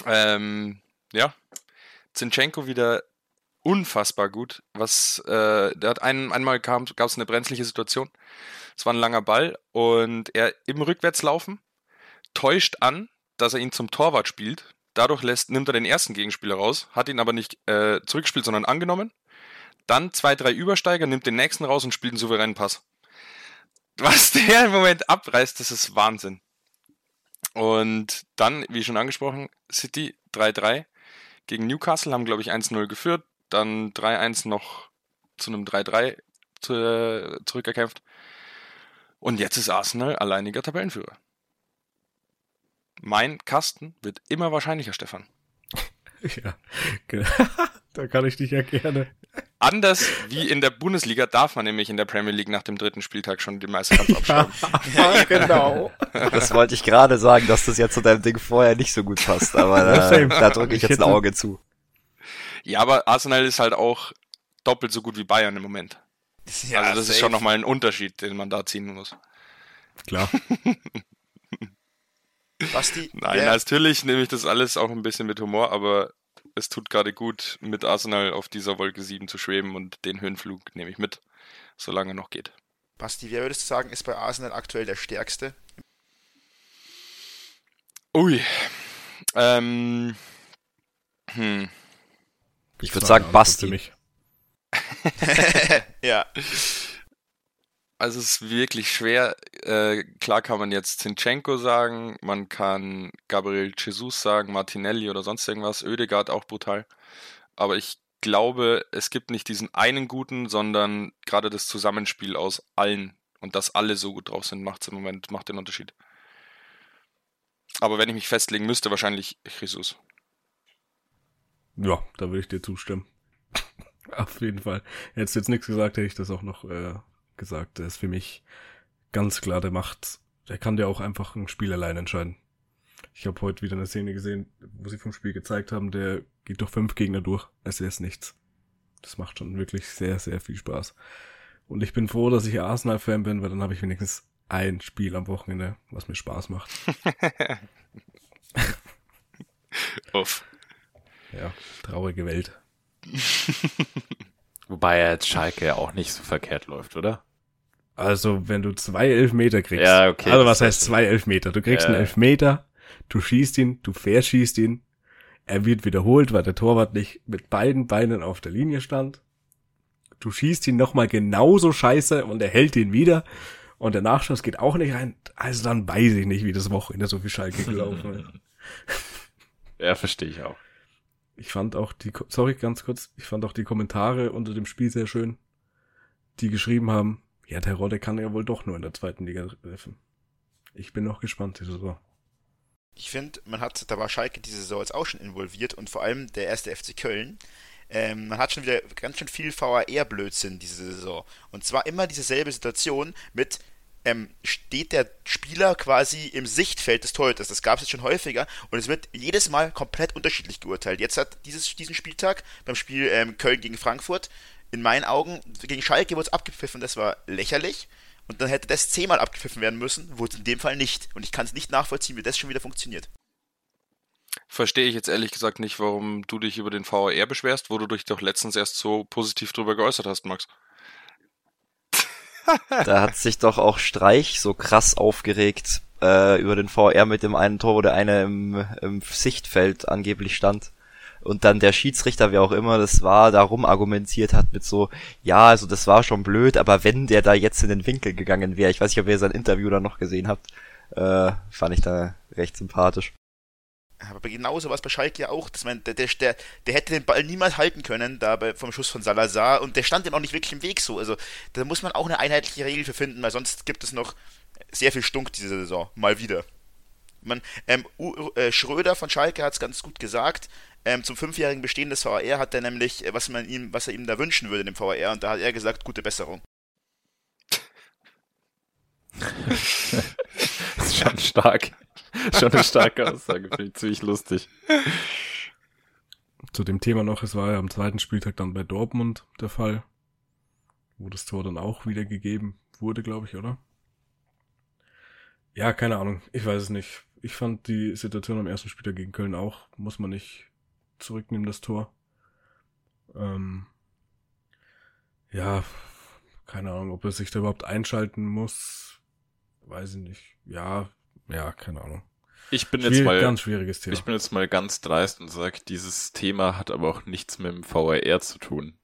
Speaker 1: Ähm, ja, Zinchenko wieder unfassbar gut. Was, äh, der hat ein, einmal gab es eine brenzliche Situation. Es war ein langer Ball und er im Rückwärtslaufen täuscht an, dass er ihn zum Torwart spielt. Dadurch lässt, nimmt er den ersten Gegenspieler raus, hat ihn aber nicht äh, zurückgespielt, sondern angenommen. Dann zwei, drei Übersteiger, nimmt den nächsten raus und spielt einen souveränen Pass. Was der im Moment abreißt, das ist Wahnsinn. Und dann, wie schon angesprochen, City 3-3 gegen Newcastle, haben glaube ich 1-0 geführt, dann 3-1 noch zu einem 3-3 zu, zurückerkämpft. Und jetzt ist Arsenal alleiniger Tabellenführer. Mein Kasten wird immer wahrscheinlicher, Stefan. [laughs]
Speaker 4: Ja, genau. [laughs] da kann ich dich ja gerne.
Speaker 1: Anders wie in der Bundesliga darf man nämlich in der Premier League nach dem dritten Spieltag schon den Meisterkampf abschreiben. [laughs]
Speaker 4: Ja, genau.
Speaker 5: Das wollte ich gerade sagen, dass das jetzt zu deinem Ding vorher nicht so gut passt, aber
Speaker 4: Ja,
Speaker 5: da,
Speaker 4: same.
Speaker 5: da drücke ich jetzt ein Auge zu.
Speaker 1: Ja, aber Arsenal ist halt auch doppelt so gut wie Bayern im Moment.
Speaker 2: Ja,
Speaker 1: also das ist
Speaker 2: safe.
Speaker 1: schon nochmal ein Unterschied, den man da ziehen muss.
Speaker 4: Klar. [laughs]
Speaker 2: Basti,
Speaker 1: Nein,
Speaker 2: wer-
Speaker 1: natürlich nehme ich das alles auch ein bisschen mit Humor, aber es tut gerade gut, mit Arsenal auf dieser Wolke 7 zu schweben und den Höhenflug nehme ich mit, solange er noch geht.
Speaker 2: Basti, wer würdest du sagen, ist bei Arsenal aktuell der stärkste?
Speaker 1: Ui. Ähm. Hm.
Speaker 5: Ich würde sagen Basti.
Speaker 4: für mich. [laughs] [laughs]
Speaker 2: ja,
Speaker 1: Also es ist wirklich schwer. Äh, klar kann man jetzt Zinchenko sagen, man kann Gabriel Jesus sagen, Martinelli oder sonst irgendwas, Oedegaard auch brutal. Aber ich glaube, es gibt nicht diesen einen guten, sondern gerade das Zusammenspiel aus allen und dass alle so gut drauf sind, macht im Moment, macht den Unterschied. Aber wenn ich mich festlegen müsste, wahrscheinlich Jesus.
Speaker 4: Ja, da würde ich dir zustimmen. [laughs] Auf jeden Fall. Hättest du jetzt nichts gesagt, hätte ich das auch noch äh, gesagt. Der ist für mich ganz klar, der macht, der kann dir auch einfach ein Spiel allein entscheiden. Ich habe heute wieder eine Szene gesehen, wo sie vom Spiel gezeigt haben, der geht durch fünf Gegner durch. Es ist nichts. Das macht schon wirklich sehr, sehr viel Spaß. Und ich bin froh, dass ich Arsenal-Fan bin, weil dann habe ich wenigstens ein Spiel am Wochenende, was mir Spaß macht. [laughs]
Speaker 1: Uff.
Speaker 4: Ja, traurige Welt. [laughs]
Speaker 3: Wobei ja jetzt Schalke ja auch nicht so verkehrt läuft, oder?
Speaker 4: Also, wenn du zwei Elfmeter kriegst.
Speaker 3: Ja, okay,
Speaker 4: Also, was heißt zwei Elfmeter? Du kriegst
Speaker 3: Ja.
Speaker 4: einen Elfmeter, du schießt ihn, du verschießt ihn. Er wird wiederholt, weil der Torwart nicht mit beiden Beinen auf der Linie stand. Du schießt ihn nochmal genauso scheiße und er hält ihn wieder. Und der Nachschuss geht auch nicht rein. Also dann weiß ich nicht, wie das Wochenende so viel Schalke gelaufen ist. [laughs] [laughs]
Speaker 3: Ja, verstehe ich auch.
Speaker 4: Ich fand auch die, sorry, ganz kurz, ich fand auch die Kommentare unter dem Spiel sehr schön, die geschrieben haben, ja, der Rodde kann ja wohl doch nur in der zweiten Liga treffen. Ich bin noch gespannt, die Saison.
Speaker 2: ich finde, man hat, da war Schalke diese Saison jetzt auch schon involviert und vor allem der erste FC Köln. Ähm, man hat schon wieder ganz schön viel VAR-Blödsinn diese Saison. Und zwar immer dieselbe Situation mit, ähm, steht der Spieler quasi im Sichtfeld des Torhüters. Das gab es jetzt schon häufiger und es wird jedes Mal komplett unterschiedlich geurteilt. Jetzt hat dieses, diesen Spieltag beim Spiel ähm, Köln gegen Frankfurt in meinen Augen gegen Schalke wurde es abgepfiffen, das war lächerlich. Und dann hätte das zehnmal abgepfiffen werden müssen, wurde es in dem Fall nicht. Und ich kann es nicht nachvollziehen, wie das schon wieder funktioniert.
Speaker 1: Verstehe ich jetzt ehrlich gesagt nicht, warum du dich über den VAR beschwerst, wo du dich doch letztens erst so positiv drüber geäußert hast, Max. [laughs]
Speaker 5: Da hat sich doch auch Streich so krass aufgeregt äh, über den VR mit dem einen Tor, wo der eine im, im Sichtfeld angeblich stand. Und dann der Schiedsrichter, wer auch immer das war, darum argumentiert hat mit so, ja, also das war schon blöd, aber wenn der da jetzt in den Winkel gegangen wäre, ich weiß nicht, ob ihr sein Interview da noch gesehen habt, äh, fand ich da recht sympathisch.
Speaker 2: Aber genauso war es bei Schalke ja auch. Das mein, der, der, der, der hätte den Ball niemals halten können, da bei, vom Schuss von Salazar. Und der stand ihm auch nicht wirklich im Weg so. Also da muss man auch eine einheitliche Regel für finden, weil sonst gibt es noch sehr viel Stunk diese Saison, mal wieder. Man, ähm, U äh, Schröder von Schalke hat es ganz gut gesagt. Ähm, zum fünfjährigen Bestehen des VAR hat er nämlich, äh, was man ihm, was er ihm da wünschen würde, dem VAR, und da hat er gesagt, gute Besserung. [laughs]
Speaker 3: das ist schon stark. Schon eine starke Aussage, finde ich ziemlich lustig.
Speaker 4: Zu dem Thema noch, es war ja am zweiten Spieltag dann bei Dortmund der Fall, wo das Tor dann auch wieder gegeben wurde, glaube ich, oder? Ja, keine Ahnung, ich weiß es nicht. Ich fand die Situation am ersten Spieltag gegen Köln auch, muss man nicht zurücknehmen, das Tor. Ähm, ja, keine Ahnung, ob er sich da überhaupt einschalten muss, weiß ich nicht. Ja, ja, keine Ahnung.
Speaker 3: Ich bin
Speaker 4: Schwierig,
Speaker 3: jetzt mal
Speaker 4: ganz schwieriges Thema.
Speaker 3: Ich bin jetzt mal ganz dreist und sag, dieses Thema hat aber auch nichts mit dem VAR zu tun.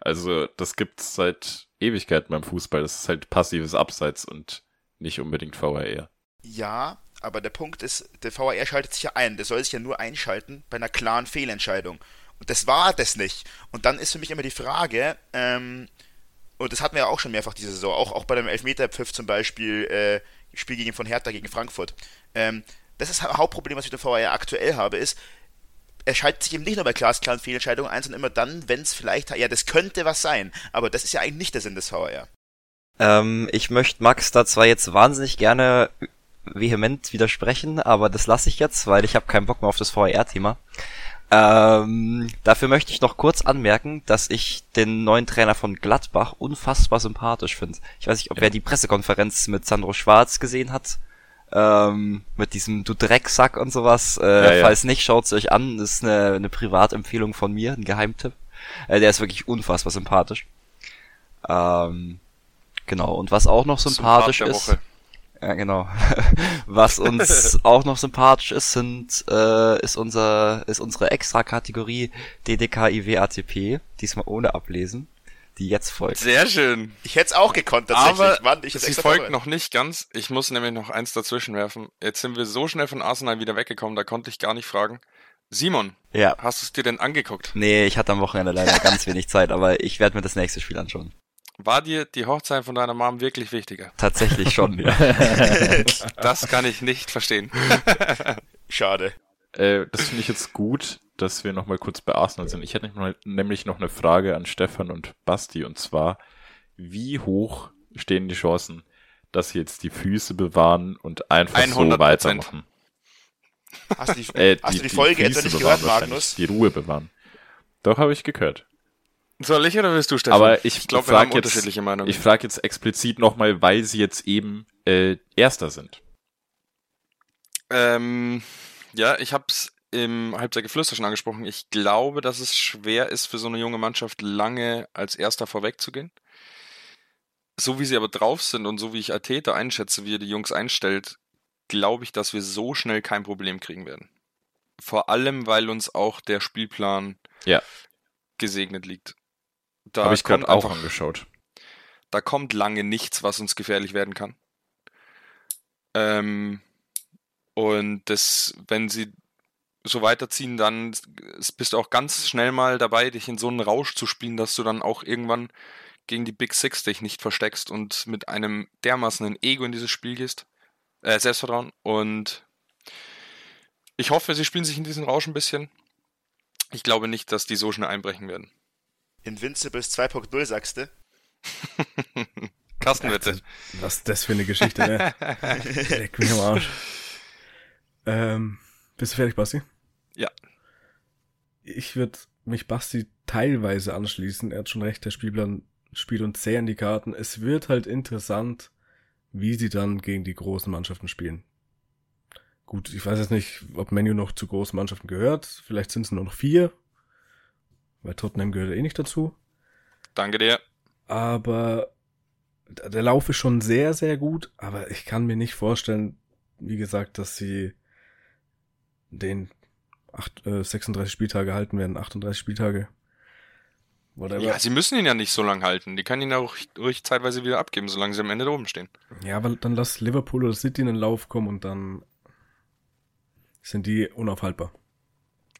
Speaker 3: Also, das gibt's seit Ewigkeiten beim Fußball. Das ist halt passives Abseits und nicht unbedingt VAR.
Speaker 2: Ja, aber der Punkt ist, der VAR schaltet sich ja ein. Der soll sich ja nur einschalten bei einer klaren Fehlentscheidung. Und das war das nicht. Und dann ist für mich immer die Frage, ähm, und das hatten wir ja auch schon mehrfach diese Saison, auch, auch bei dem Elfmeterpfiff zum Beispiel, äh, Spiel gegen von Hertha gegen Frankfurt. Ähm, das ist das Hauptproblem, was ich mit dem VAR aktuell habe, ist, er schaltet sich eben nicht nur bei glasklaren Fehlentscheidungen ein, sondern immer dann, wenn es vielleicht, ja, das könnte was sein. Aber das ist ja eigentlich nicht der Sinn des VAR.
Speaker 5: Ähm, ich möchte Max da zwar jetzt wahnsinnig gerne vehement widersprechen, aber das lasse ich jetzt, weil ich habe keinen Bock mehr auf das VAR-Thema. Ähm, dafür möchte ich noch kurz anmerken, dass ich den neuen Trainer von Gladbach unfassbar sympathisch finde. Ich weiß nicht, ob
Speaker 3: Ja.
Speaker 5: wer die Pressekonferenz mit Sandro Schwarz gesehen hat. Ähm, mit diesem Du Drecksack und sowas. Äh,
Speaker 3: Ja, ja.
Speaker 5: Falls nicht, schaut's euch an. Das ist eine, eine Privatempfehlung von mir, ein Geheimtipp. Äh, der ist wirklich unfassbar sympathisch. Ähm, genau. Und was auch noch sympathisch
Speaker 1: Sympath
Speaker 5: ist.
Speaker 1: Woche.
Speaker 5: Ja, genau. [laughs] Was uns [laughs] auch noch sympathisch ist, sind, äh, ist unser, ist unsere Extra-Kategorie DDK IW ATP, diesmal ohne Ablesen, die jetzt folgt.
Speaker 1: Sehr schön.
Speaker 2: Ich hätte es auch gekonnt, tatsächlich.
Speaker 1: Aber
Speaker 2: Mann, ich
Speaker 1: sie folgt noch nicht ganz. Ich muss nämlich noch eins dazwischen werfen. Jetzt sind wir so schnell von Arsenal wieder weggekommen, da konnte ich gar nicht fragen. Simon,
Speaker 5: Ja.
Speaker 1: hast du es dir denn angeguckt?
Speaker 5: Nee, ich hatte am Wochenende leider ganz wenig Zeit, aber ich werde mir das nächste Spiel anschauen.
Speaker 1: War dir die Hochzeit von deiner Mom wirklich wichtiger?
Speaker 5: Tatsächlich schon, [laughs] ja. [laughs]
Speaker 1: Das kann ich nicht verstehen. [laughs]
Speaker 2: Schade.
Speaker 3: Äh, das finde ich jetzt gut, dass wir nochmal kurz bei Arsenal sind. Ich hätte nämlich noch eine Frage an Stefan und Basti und zwar, wie hoch stehen die Chancen, dass sie jetzt die Füße bewahren und einfach
Speaker 1: 100%.
Speaker 3: so weitermachen?
Speaker 2: Hast du die,
Speaker 3: Äh,
Speaker 2: hast du die Folge etwa nicht
Speaker 3: bewahren
Speaker 2: gehört, Magnus?
Speaker 3: Die Ruhe bewahren. Doch, habe ich gehört.
Speaker 1: Soll ich oder willst du, Stefan?
Speaker 3: Aber ich,
Speaker 1: ich glaube, wir haben
Speaker 3: jetzt,
Speaker 1: unterschiedliche Meinungen.
Speaker 3: Ich frage jetzt explizit nochmal, weil sie jetzt eben äh, Erster sind.
Speaker 1: Ähm, ja, ich habe es im Halbzeitgeflüster schon angesprochen. Ich glaube, dass es schwer ist für so eine junge Mannschaft lange als Erster vorwegzugehen. So wie sie aber drauf sind und so wie ich Ateta einschätze, wie er die Jungs einstellt, glaube ich, dass wir so schnell kein Problem kriegen werden. Vor allem, weil uns auch der Spielplan
Speaker 3: Ja.
Speaker 1: gesegnet liegt. Da
Speaker 3: Habe ich gerade
Speaker 1: kommt
Speaker 3: auch
Speaker 1: einfach-
Speaker 3: angeschaut.
Speaker 1: da kommt lange nichts, was uns gefährlich werden kann. Ähm, und das, wenn sie so weiterziehen, dann bist du auch ganz schnell mal dabei, dich in so einen Rausch zu spielen, dass du dann auch irgendwann gegen die Big Six dich nicht versteckst und mit einem dermaßen Ego in dieses Spiel gehst. Äh, Selbstvertrauen. Und ich hoffe, sie spielen sich in diesen Rausch ein bisschen. Ich glaube nicht, dass die so schnell einbrechen werden.
Speaker 2: Invincibles 2.0 sagst du? [laughs]
Speaker 1: Kastenwette.
Speaker 4: Was ist das für eine Geschichte, ne? [laughs] Leck mich am Arsch. Ähm, bist du fertig, Basti?
Speaker 1: Ja.
Speaker 4: Ich würde mich Basti teilweise anschließen. Er hat schon recht, der Spielplan spielt uns sehr in die Karten. Es wird halt interessant, wie sie dann gegen die großen Mannschaften spielen. Gut, ich weiß jetzt nicht, ob Menu noch zu großen Mannschaften gehört. Vielleicht sind es nur noch vier. Weil Tottenham gehört eh nicht dazu.
Speaker 1: Danke dir.
Speaker 4: Aber der Lauf ist schon sehr, sehr gut. Aber ich kann mir nicht vorstellen, wie gesagt, dass sie den acht, äh, 36 Spieltage halten werden, 38 Spieltage. Whatever.
Speaker 1: Ja, sie müssen ihn ja nicht so lang halten. Die kann ihn auch ruhig zeitweise wieder abgeben, solange sie am Ende da oben stehen.
Speaker 4: Ja, aber dann lass Liverpool oder City in den Lauf kommen und dann sind die unaufhaltbar.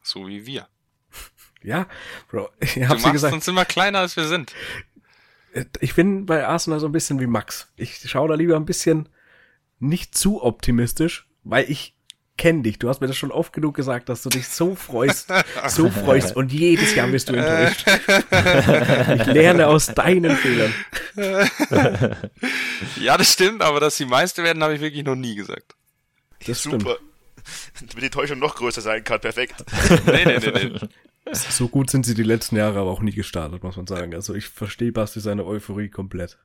Speaker 1: So wie wir. [laughs]
Speaker 4: Ja, Bro, [laughs] ich
Speaker 1: Du machst
Speaker 4: gesagt.
Speaker 1: uns immer kleiner, als wir sind.
Speaker 4: Ich bin bei Arsenal so ein bisschen wie Max. Ich schaue da lieber ein bisschen nicht zu optimistisch, weil ich kenne dich. Du hast mir das schon oft genug gesagt, dass du dich so freust, [laughs] so freust und jedes Jahr bist du enttäuscht. [laughs] ich lerne aus deinen Fehlern.
Speaker 1: Ja, das stimmt, aber dass sie Meister werden, habe ich wirklich noch nie gesagt.
Speaker 4: Das stimmt.
Speaker 2: Super. Damit die Täuschung noch größer sein kann, perfekt.
Speaker 1: Nee, nee, nee, nee.
Speaker 4: So gut sind sie die letzten Jahre aber auch nie gestartet, muss man sagen. Also ich verstehe Basti seine Euphorie komplett.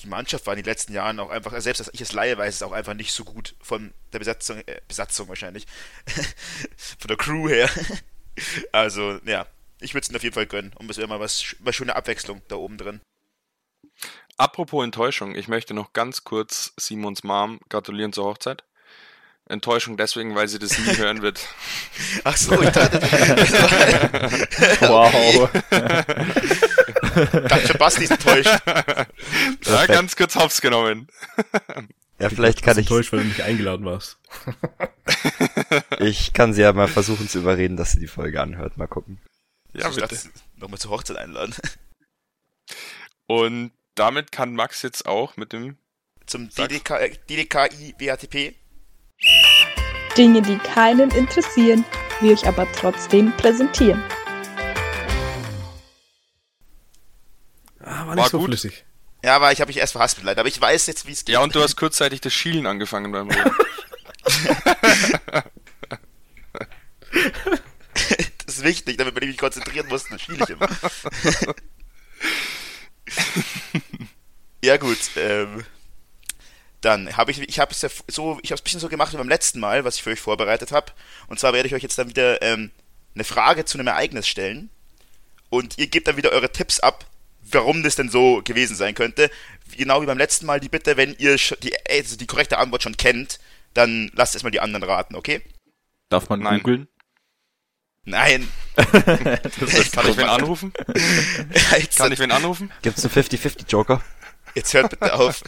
Speaker 2: Die Mannschaft war in den letzten Jahren auch einfach, selbst dass ich es leihe, weiß es auch einfach nicht so gut von der Besatzung, äh, Besatzung wahrscheinlich, [laughs] von der Crew her. Also, ja, ich würde es ihnen auf jeden Fall gönnen. Und es wäre mal was, mal schöne Abwechslung da oben drin.
Speaker 1: Apropos Enttäuschung, ich möchte noch ganz kurz Simons Mom gratulieren zur Hochzeit. Enttäuschung deswegen, weil sie das nie [laughs] hören wird.
Speaker 2: Ach so, ich dachte, [laughs]
Speaker 3: Wow.
Speaker 2: dachte schon, Basti ist enttäuscht.
Speaker 1: Ja, ganz kurz hops genommen.
Speaker 5: Ja, vielleicht kann ich,
Speaker 4: enttäuscht, weil du nicht eingeladen warst.
Speaker 5: ich kann sie ja mal versuchen zu überreden, dass sie die Folge anhört. Mal gucken.
Speaker 1: Ja,
Speaker 2: ich
Speaker 1: bitte.
Speaker 2: nochmal zur Hochzeit einladen.
Speaker 1: Und damit kann Max jetzt auch mit dem
Speaker 2: Zum. DDK, äh, DDKI WATP.
Speaker 6: Dinge, die keinen interessieren, wir euch aber trotzdem präsentieren.
Speaker 4: Ah, war
Speaker 1: War
Speaker 4: nicht so
Speaker 1: gut.
Speaker 4: flüssig.
Speaker 2: Ja, aber ich habe mich erst verhaspelt, leider. Aber ich weiß jetzt, wie es geht.
Speaker 1: Ja, und du hast kurzzeitig das Schielen angefangen beim Reden. [laughs]
Speaker 2: das ist wichtig, damit man mich konzentrieren muss, dann spiele ich immer. [laughs] ja gut, ähm, dann habe ich, ich habe es ja so, ich habe es ein bisschen so gemacht wie beim letzten Mal, was ich für euch vorbereitet habe. Und zwar werde ich euch jetzt dann wieder ähm, eine Frage zu einem Ereignis stellen und ihr gebt dann wieder eure Tipps ab, warum das denn so gewesen sein könnte. Genau wie beim letzten Mal die Bitte, wenn ihr die, also die korrekte Antwort schon kennt, dann lasst erstmal die anderen raten, okay?
Speaker 3: Darf man
Speaker 1: Nein.
Speaker 3: googeln?
Speaker 2: Nein. [laughs] [laughs]
Speaker 1: Kann ich wen anrufen?
Speaker 2: jetzt,
Speaker 1: Kann ich wen anrufen?
Speaker 5: Gibt's einen 50-50 Joker?
Speaker 2: jetzt hört bitte auf.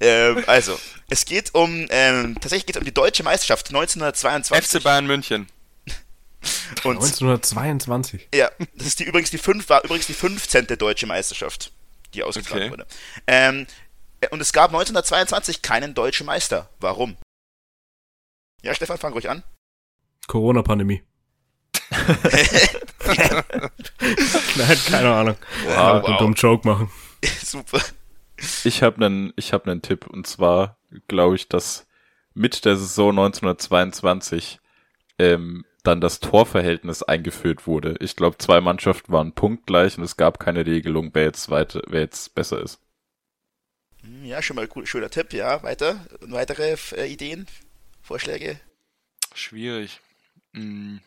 Speaker 2: Ähm, also, es geht um, ähm, tatsächlich geht es um die deutsche Meisterschaft 1922.
Speaker 1: FC Bayern München. [laughs]
Speaker 2: Und
Speaker 4: 1922.
Speaker 2: ja, das ist die übrigens die fünf, war übrigens die 15. deutsche Meisterschaft, die ausgetragen
Speaker 1: Okay.
Speaker 2: wurde. Ähm, äh, und es gab 1922 keinen deutschen Meister. Warum? Ja, Stefan, fang ruhig an.
Speaker 4: Corona-Pandemie. [laughs] Nein, keine Ahnung.
Speaker 2: Wow,
Speaker 4: einen dummen Joke machen. [laughs]
Speaker 2: Super.
Speaker 3: Ich habe einen, ich habe einen Tipp und zwar glaube ich, dass mit der Saison 1922 ähm, dann das Torverhältnis eingeführt wurde. Ich glaube, zwei Mannschaften waren punktgleich und es gab keine Regelung, wer jetzt weiter, wer jetzt besser ist.
Speaker 2: Hm, Ja, schon mal cool, schöner Tipp, ja. Weiter. Und weitere äh, Ideen? Vorschläge?
Speaker 1: Schwierig. Hm,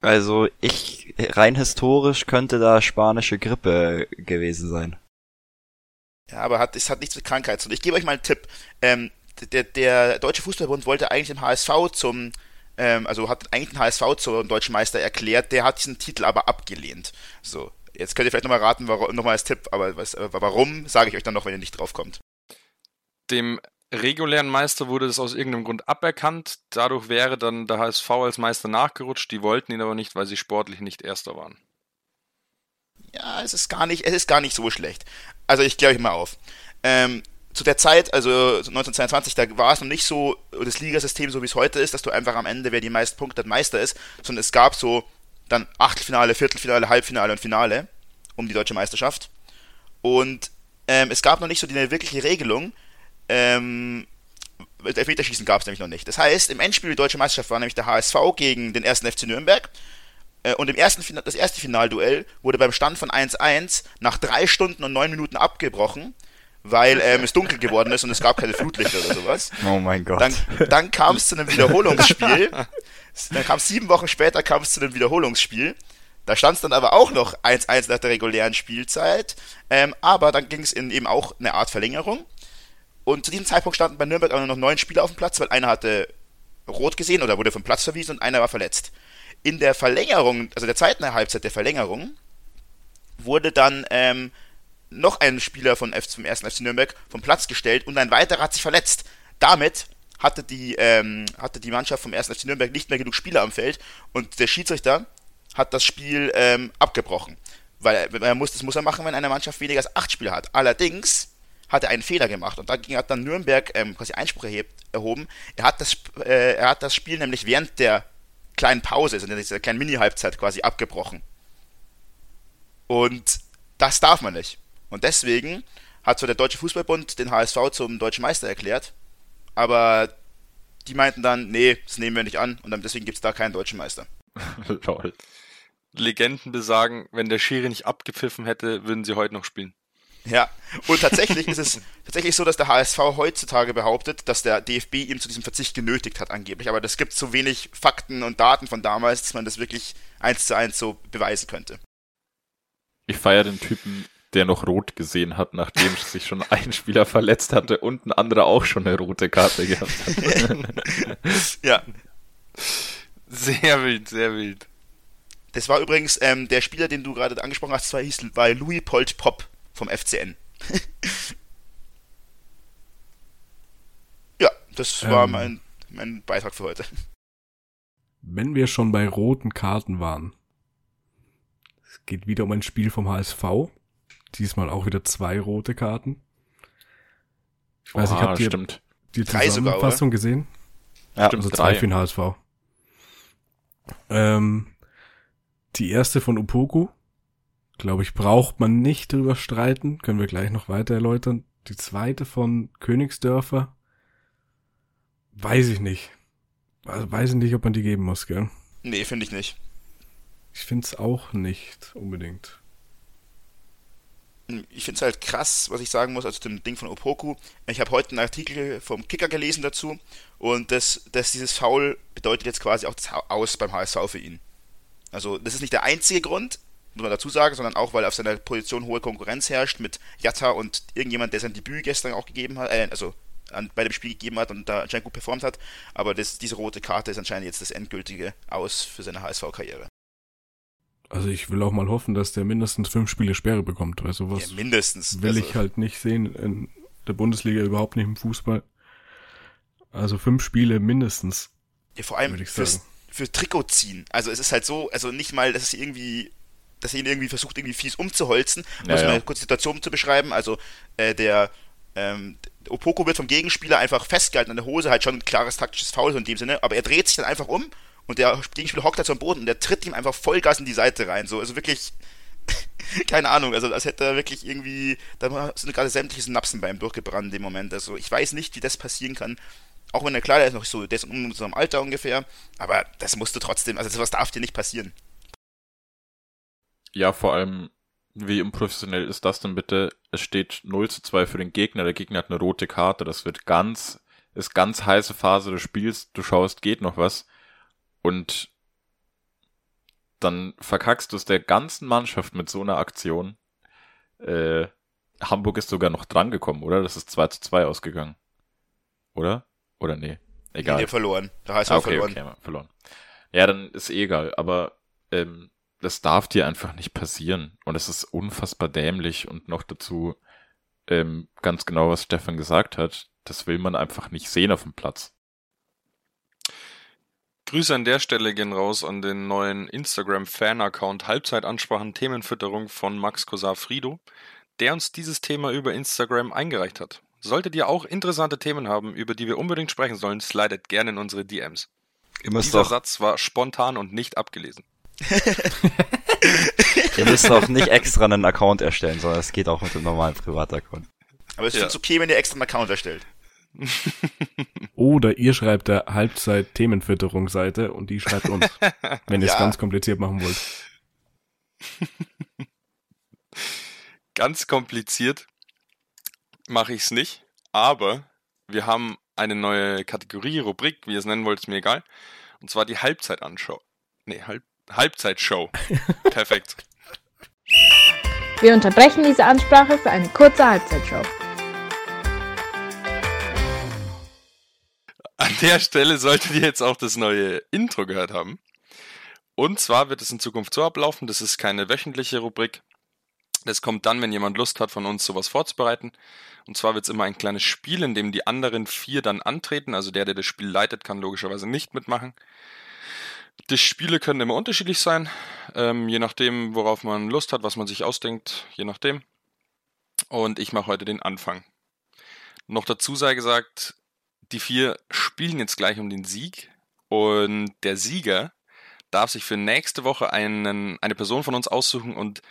Speaker 5: Also ich rein historisch könnte da spanische Grippe gewesen sein.
Speaker 2: Ja, aber hat, es hat nichts mit Krankheit zu tun. Ich gebe euch mal einen Tipp. Ähm, der, der Deutsche Fußballbund wollte eigentlich den HSV zum, ähm, also hat eigentlich den HSV zum deutschen Meister erklärt, der hat diesen Titel aber abgelehnt. So, jetzt könnt ihr vielleicht nochmal raten, warum, nochmal als Tipp, aber was, aber warum, sage ich euch dann noch, wenn ihr nicht drauf kommt.
Speaker 1: Dem regulären Meister wurde das aus irgendeinem Grund aberkannt. Dadurch wäre dann der HSV als Meister nachgerutscht. Die wollten ihn aber nicht, weil sie sportlich nicht Erster waren.
Speaker 2: Ja, es ist gar nicht, es ist gar nicht so schlecht. Also ich kläre euch mal auf. Ähm, zu der Zeit, also 1922, da war es noch nicht so das Ligasystem, so wie es heute ist, dass du einfach am Ende, wer die meisten Punkte hat, Meister ist, sondern es gab so dann Achtelfinale, Viertelfinale, Halbfinale und Finale um die deutsche Meisterschaft. Und ähm, es gab noch nicht so die wirkliche Regelung. Ähm, Elfmeterschießen gab es nämlich noch nicht. Das heißt, im Endspiel die deutsche Meisterschaft war nämlich der HSV gegen den ersten FC Nürnberg. Äh, Und im ersten, das erste Finalduell wurde beim Stand von 1-1 nach drei Stunden und neun Minuten abgebrochen, weil ähm, es dunkel geworden ist und es gab keine Flutlichter oder sowas.
Speaker 5: Oh mein Gott.
Speaker 2: Dann, dann kam es zu einem Wiederholungsspiel. Dann kam es sieben Wochen später kam es zu einem Wiederholungsspiel. Da stand es dann aber auch noch 1-1 nach der regulären Spielzeit. Ähm, aber dann ging es in eben auch eine Art Verlängerung. Und zu diesem Zeitpunkt standen bei Nürnberg auch nur noch neun Spieler auf dem Platz, weil einer hatte rot gesehen oder wurde vom Platz verwiesen und einer war verletzt. In der Verlängerung, also der zweiten Halbzeit der Verlängerung, wurde dann ähm, noch ein Spieler von F vom ersten FC Nürnberg vom Platz gestellt und ein weiterer hat sich verletzt. Damit hatte die, ähm, hatte die Mannschaft vom ersten FC Nürnberg nicht mehr genug Spieler am Feld und der Schiedsrichter hat das Spiel ähm, abgebrochen. Weil er, muss, das muss er machen, wenn eine Mannschaft weniger als acht Spieler hat. Allerdings hat er einen Fehler gemacht und da hat dann Nürnberg ähm, quasi Einspruch erhebt, erhoben. Er hat, das, äh, er hat das Spiel nämlich während der kleinen Pause, also in dieser kleinen Mini-Halbzeit quasi abgebrochen. Und das darf man nicht. Und deswegen hat zwar der Deutsche Fußballbund den HSV zum deutschen Meister erklärt, aber die meinten dann, nee, das nehmen wir nicht an und deswegen gibt es da keinen deutschen Meister. [laughs]
Speaker 1: Lol. Legenden besagen, wenn der Schiri nicht abgepfiffen hätte, würden sie heute noch spielen.
Speaker 2: Ja, und tatsächlich ist es [laughs] tatsächlich so, dass der HSV heutzutage behauptet, dass der DFB ihm zu diesem Verzicht genötigt hat, angeblich. Aber das gibt so wenig Fakten und Daten von damals, dass man das wirklich eins zu eins so beweisen könnte.
Speaker 3: Ich feiere den Typen, der noch rot gesehen hat, nachdem [laughs] sich schon ein Spieler verletzt hatte und ein anderer auch schon eine rote Karte gehabt hat. [laughs]
Speaker 2: ja.
Speaker 1: Sehr wild, sehr wild.
Speaker 2: Das war übrigens ähm, der Spieler, den du gerade angesprochen hast, war, hieß, war Louis Polt Pop vom FCN. [laughs] ja, das war
Speaker 4: Ähm.
Speaker 2: mein, mein Beitrag für heute.
Speaker 4: Wenn wir schon bei roten Karten waren. Es geht wieder um ein Spiel vom HSV. Diesmal auch wieder zwei rote Karten. Ich weiß nicht,
Speaker 3: Oha,
Speaker 4: habt ihr
Speaker 3: stimmt.
Speaker 4: die
Speaker 2: Drei sogar,
Speaker 4: Zusammenfassung gesehen?
Speaker 5: Ja,
Speaker 3: Stimmt.
Speaker 4: Also
Speaker 3: drei.
Speaker 4: zwei für den HSV. Ähm, die erste von Upoku, glaube ich, braucht man nicht drüber streiten. Können wir gleich noch weiter erläutern. Die zweite von Königsdörfer, weiß ich nicht. Also weiß ich nicht, ob man die geben muss, gell?
Speaker 2: Nee, finde ich nicht.
Speaker 4: Ich find's auch nicht unbedingt.
Speaker 2: Ich finde es halt krass, was ich sagen muss, also dem Ding von Opoku. Ich habe heute einen Artikel vom Kicker gelesen dazu und das, das dieses Foul bedeutet jetzt quasi auch das Aus beim HSV für ihn. Also das ist nicht der einzige Grund, muss man dazu sagen, sondern auch, weil auf seiner Position hohe Konkurrenz herrscht mit Jatta und irgendjemand, der sein Debüt gestern auch gegeben hat, äh, also an, bei dem Spiel gegeben hat und da anscheinend gut performt hat. Aber das, diese rote Karte ist anscheinend jetzt das endgültige Aus für seine HSV-Karriere.
Speaker 4: Also ich will auch mal hoffen, dass der mindestens fünf Spiele Sperre bekommt, weil sowas
Speaker 2: Ja, mindestens.
Speaker 4: will
Speaker 2: Also-
Speaker 4: ich halt nicht sehen in der Bundesliga, überhaupt nicht im Fußball. Also fünf Spiele mindestens.
Speaker 2: Ja, vor allem
Speaker 4: würde ich
Speaker 2: fürs,
Speaker 4: sagen.
Speaker 2: für Trikot ziehen. Also es ist halt so, also nicht mal, dass es irgendwie, dass er ihn irgendwie versucht, irgendwie fies umzuholzen. Um
Speaker 3: Ja,
Speaker 2: das
Speaker 3: ja.
Speaker 2: mal kurz die Situation zu beschreiben. Also äh, der ähm, Opoko wird vom Gegenspieler einfach festgehalten an der Hose, halt schon ein klares taktisches Foul so in dem Sinne, aber er dreht sich dann einfach um und der Gegenspieler hockt halt so am Boden und der tritt ihm einfach Vollgas in die Seite rein. So, also wirklich, [laughs] keine Ahnung, also als hätte er wirklich irgendwie, da sind gerade sämtliche Synapsen bei ihm durchgebrannt in dem Moment. Also ich weiß nicht, wie das passieren kann. Auch wenn er klar, der ist noch so, der ist in unserem Alter ungefähr, aber das musste trotzdem, also sowas darf dir nicht passieren.
Speaker 3: Ja, vor allem, wie unprofessionell ist das denn bitte? Es steht 0 zu 2 für den Gegner, der Gegner hat eine rote Karte, das wird ganz, ist ganz heiße Phase des Spiels, du schaust, geht noch was und dann verkackst du es der ganzen Mannschaft mit so einer Aktion. Äh, Hamburg ist sogar noch drangekommen, oder? Das ist 2 zu 2 ausgegangen. Oder? Oder nee? Egal.
Speaker 2: Nee, verloren. Der HSV
Speaker 3: Ah, okay,
Speaker 2: verloren.
Speaker 3: okay, verloren. Ja, dann ist eh egal, aber ähm, das darf dir einfach nicht passieren. Und es ist unfassbar dämlich und noch dazu ähm, ganz genau, was Stefan gesagt hat. Das will man einfach nicht sehen auf dem Platz.
Speaker 1: Grüße an der Stelle gehen raus an den neuen Instagram-Fan-Account Halbzeitansprachen Themenfütterung von Max Cosar Frido, der uns dieses Thema über Instagram eingereicht hat. Solltet ihr auch interessante Themen haben, über die wir unbedingt sprechen sollen, slidet gerne in unsere DMs.
Speaker 5: Ihr müsst
Speaker 1: Dieser
Speaker 5: doch,
Speaker 1: Satz war spontan und nicht abgelesen. [laughs]
Speaker 5: ihr müsst auch nicht extra einen Account erstellen, sondern es geht auch mit dem normalen Privat-Account.
Speaker 2: Aber es
Speaker 1: Ja.
Speaker 2: ist okay, wenn ihr extra einen Account erstellt. [laughs]
Speaker 4: Oder ihr schreibt der Halbzeit-Themenfütterung-Seite und die schreibt uns, [laughs] wenn ihr es
Speaker 2: Ja.
Speaker 4: ganz kompliziert machen wollt.
Speaker 1: Ganz kompliziert mache ich es nicht, aber wir haben eine neue Kategorie, Rubrik, wie ihr es nennen wollt, ist mir egal. Und zwar die Halbzeitanshow. Nee, Halb Halbzeitshow. [laughs] Perfekt.
Speaker 6: Wir unterbrechen diese Ansprache für eine kurze Halbzeitshow.
Speaker 1: An der Stelle solltet ihr jetzt auch das neue Intro gehört haben. Und zwar wird es in Zukunft so ablaufen, das ist keine wöchentliche Rubrik. Das kommt dann, wenn jemand Lust hat, von uns sowas vorzubereiten. Und zwar wird es immer ein kleines Spiel, in dem die anderen vier dann antreten. Also der, der das Spiel leitet, kann logischerweise nicht mitmachen. Die Spiele können immer unterschiedlich sein, ähm, je nachdem, worauf man Lust hat, was man sich ausdenkt, je nachdem. Und ich mache heute den Anfang. Noch dazu sei gesagt, die vier spielen jetzt gleich um den Sieg und der Sieger darf sich für nächste Woche einen, eine Person von uns aussuchen und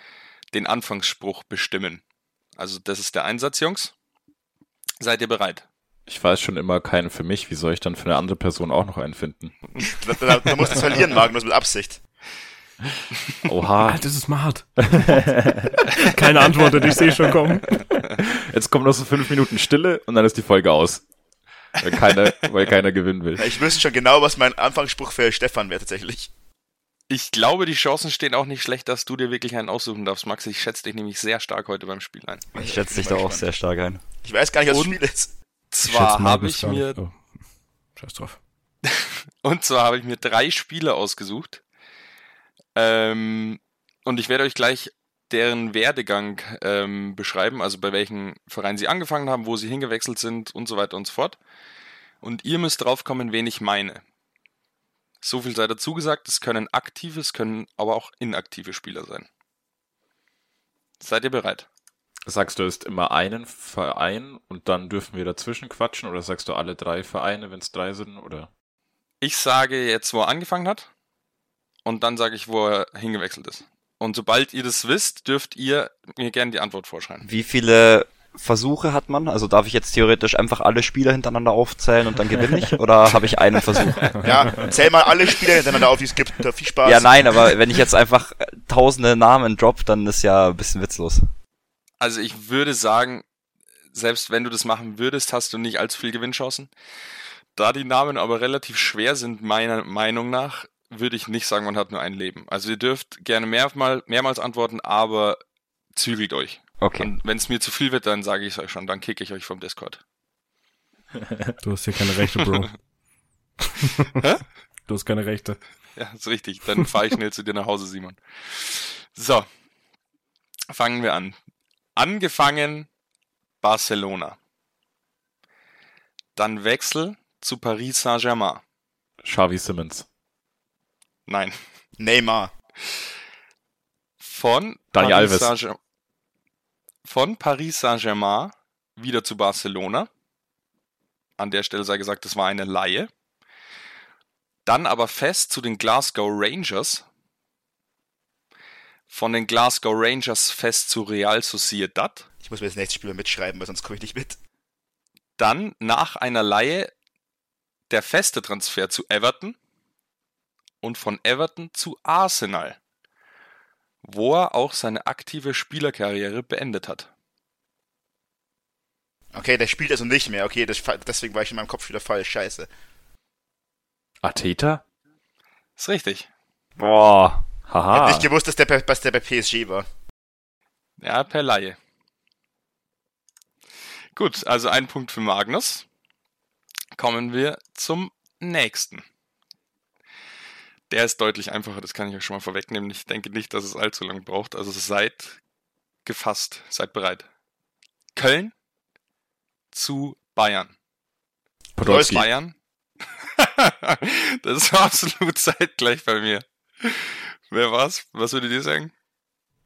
Speaker 1: den Anfangsspruch bestimmen. Also das ist der Einsatz, Jungs. Seid ihr bereit?
Speaker 3: Ich weiß schon immer keinen für mich. Wie soll ich dann für eine andere Person auch noch einen finden?
Speaker 2: Da, da, da musst du es verlieren, Magnus, mit Absicht.
Speaker 3: Oha.
Speaker 4: Alter, das ist smart. [laughs] Keine Antwort, ich sehe schon kommen.
Speaker 3: Jetzt kommt noch so fünf Minuten Stille und dann ist die Folge aus. Weil keiner, weil keiner gewinnen will.
Speaker 2: Ich wüsste schon genau, was mein Anfangsspruch für Stefan wäre tatsächlich.
Speaker 1: Ich glaube, die Chancen stehen auch nicht schlecht, dass du dir wirklich einen aussuchen darfst, Max. Ich schätze dich nämlich sehr stark heute beim Spiel ein.
Speaker 5: Ich schätze dich da auch sehr stark ein.
Speaker 2: Ich weiß gar nicht, was das
Speaker 1: Und-
Speaker 2: Spiel ist.
Speaker 1: Zwar habe ich mir.
Speaker 4: Oh. Scheiß drauf. [laughs]
Speaker 1: Und zwar habe ich mir drei Spiele ausgesucht. Ähm, und ich werde euch gleich deren Werdegang ähm, beschreiben, also bei welchen Vereinen sie angefangen haben, wo sie hingewechselt sind und so weiter und so fort. Und ihr müsst draufkommen, wen ich meine. So viel sei dazu gesagt, es können aktive, es können aber auch inaktive Spieler sein. Seid ihr bereit?
Speaker 3: Sagst du, es ist immer einen Verein und dann dürfen wir dazwischen quatschen oder sagst du alle drei Vereine, wenn es drei sind oder?
Speaker 1: Ich sage jetzt, wo er angefangen hat und dann sage ich, wo er hingewechselt ist. Und sobald ihr das wisst, dürft ihr mir gerne die Antwort vorschreiben.
Speaker 5: Wie viele Versuche hat man? Also darf ich jetzt theoretisch einfach alle Spieler hintereinander aufzählen und dann gewinne ich? [laughs] Oder habe ich einen Versuch? [laughs]
Speaker 2: Ja, zähl mal alle Spieler hintereinander auf, die es gibt. Da viel Spaß.
Speaker 5: Ja, nein, aber wenn ich jetzt einfach tausende Namen drop, dann ist ja ein bisschen witzlos.
Speaker 1: Also ich würde sagen, selbst wenn du das machen würdest, hast du nicht allzu viel Gewinnchancen. Da die Namen aber relativ schwer sind, meiner Meinung nach, würde ich nicht sagen, man hat nur ein Leben. Also ihr dürft gerne mehrmal, mehrmals antworten, aber zügelt euch.
Speaker 5: Okay.
Speaker 1: Und wenn es mir zu viel wird, dann sage ich es euch schon, dann kicke ich euch vom Discord. [laughs]
Speaker 4: Du hast hier keine Rechte, Bro. [laughs]
Speaker 1: Hä?
Speaker 4: Du hast keine Rechte.
Speaker 1: Ja, ist richtig. Dann fahre ich schnell zu dir nach Hause, Simon. So. Fangen wir an. Angefangen Barcelona. Dann Wechsel zu Paris Saint-Germain.
Speaker 3: Xavi Simmons.
Speaker 1: Nein.
Speaker 2: Neymar.
Speaker 1: Von
Speaker 3: Dani
Speaker 1: Paris
Speaker 3: Alves.
Speaker 1: Saint-Germain. Von Paris Saint-Germain wieder zu Barcelona. An der Stelle sei gesagt, das war eine Laie. Dann aber fest zu den Glasgow Rangers. Von den Glasgow Rangers fest zu Real Sociedad.
Speaker 2: Ich muss mir das nächste Spiel mal mitschreiben, weil sonst komme ich nicht mit.
Speaker 1: Dann nach einer Laie der feste Transfer zu Everton und von Everton zu Arsenal, wo er auch seine aktive Spielerkarriere beendet hat.
Speaker 2: Okay, der spielt also nicht mehr. Okay, das, deswegen war ich in meinem Kopf wieder falsch. Scheiße.
Speaker 3: Ateta?
Speaker 1: Ist richtig.
Speaker 5: Boah.
Speaker 2: Ich
Speaker 3: Haha.
Speaker 2: hab nicht gewusst, dass der, bei- dass der bei PSG war.
Speaker 1: Ja, per Laie. Gut, also ein Punkt für Magnus. Kommen wir zum nächsten. Der ist deutlich einfacher, das kann ich euch schon mal vorwegnehmen. Ich denke nicht, dass es allzu lang braucht. Also seid gefasst, seid bereit. Köln zu Bayern.
Speaker 3: Podolski.
Speaker 1: Bayern. [laughs] das war absolut [laughs] zeitgleich bei mir. Wer war's? Was würdet ihr sagen?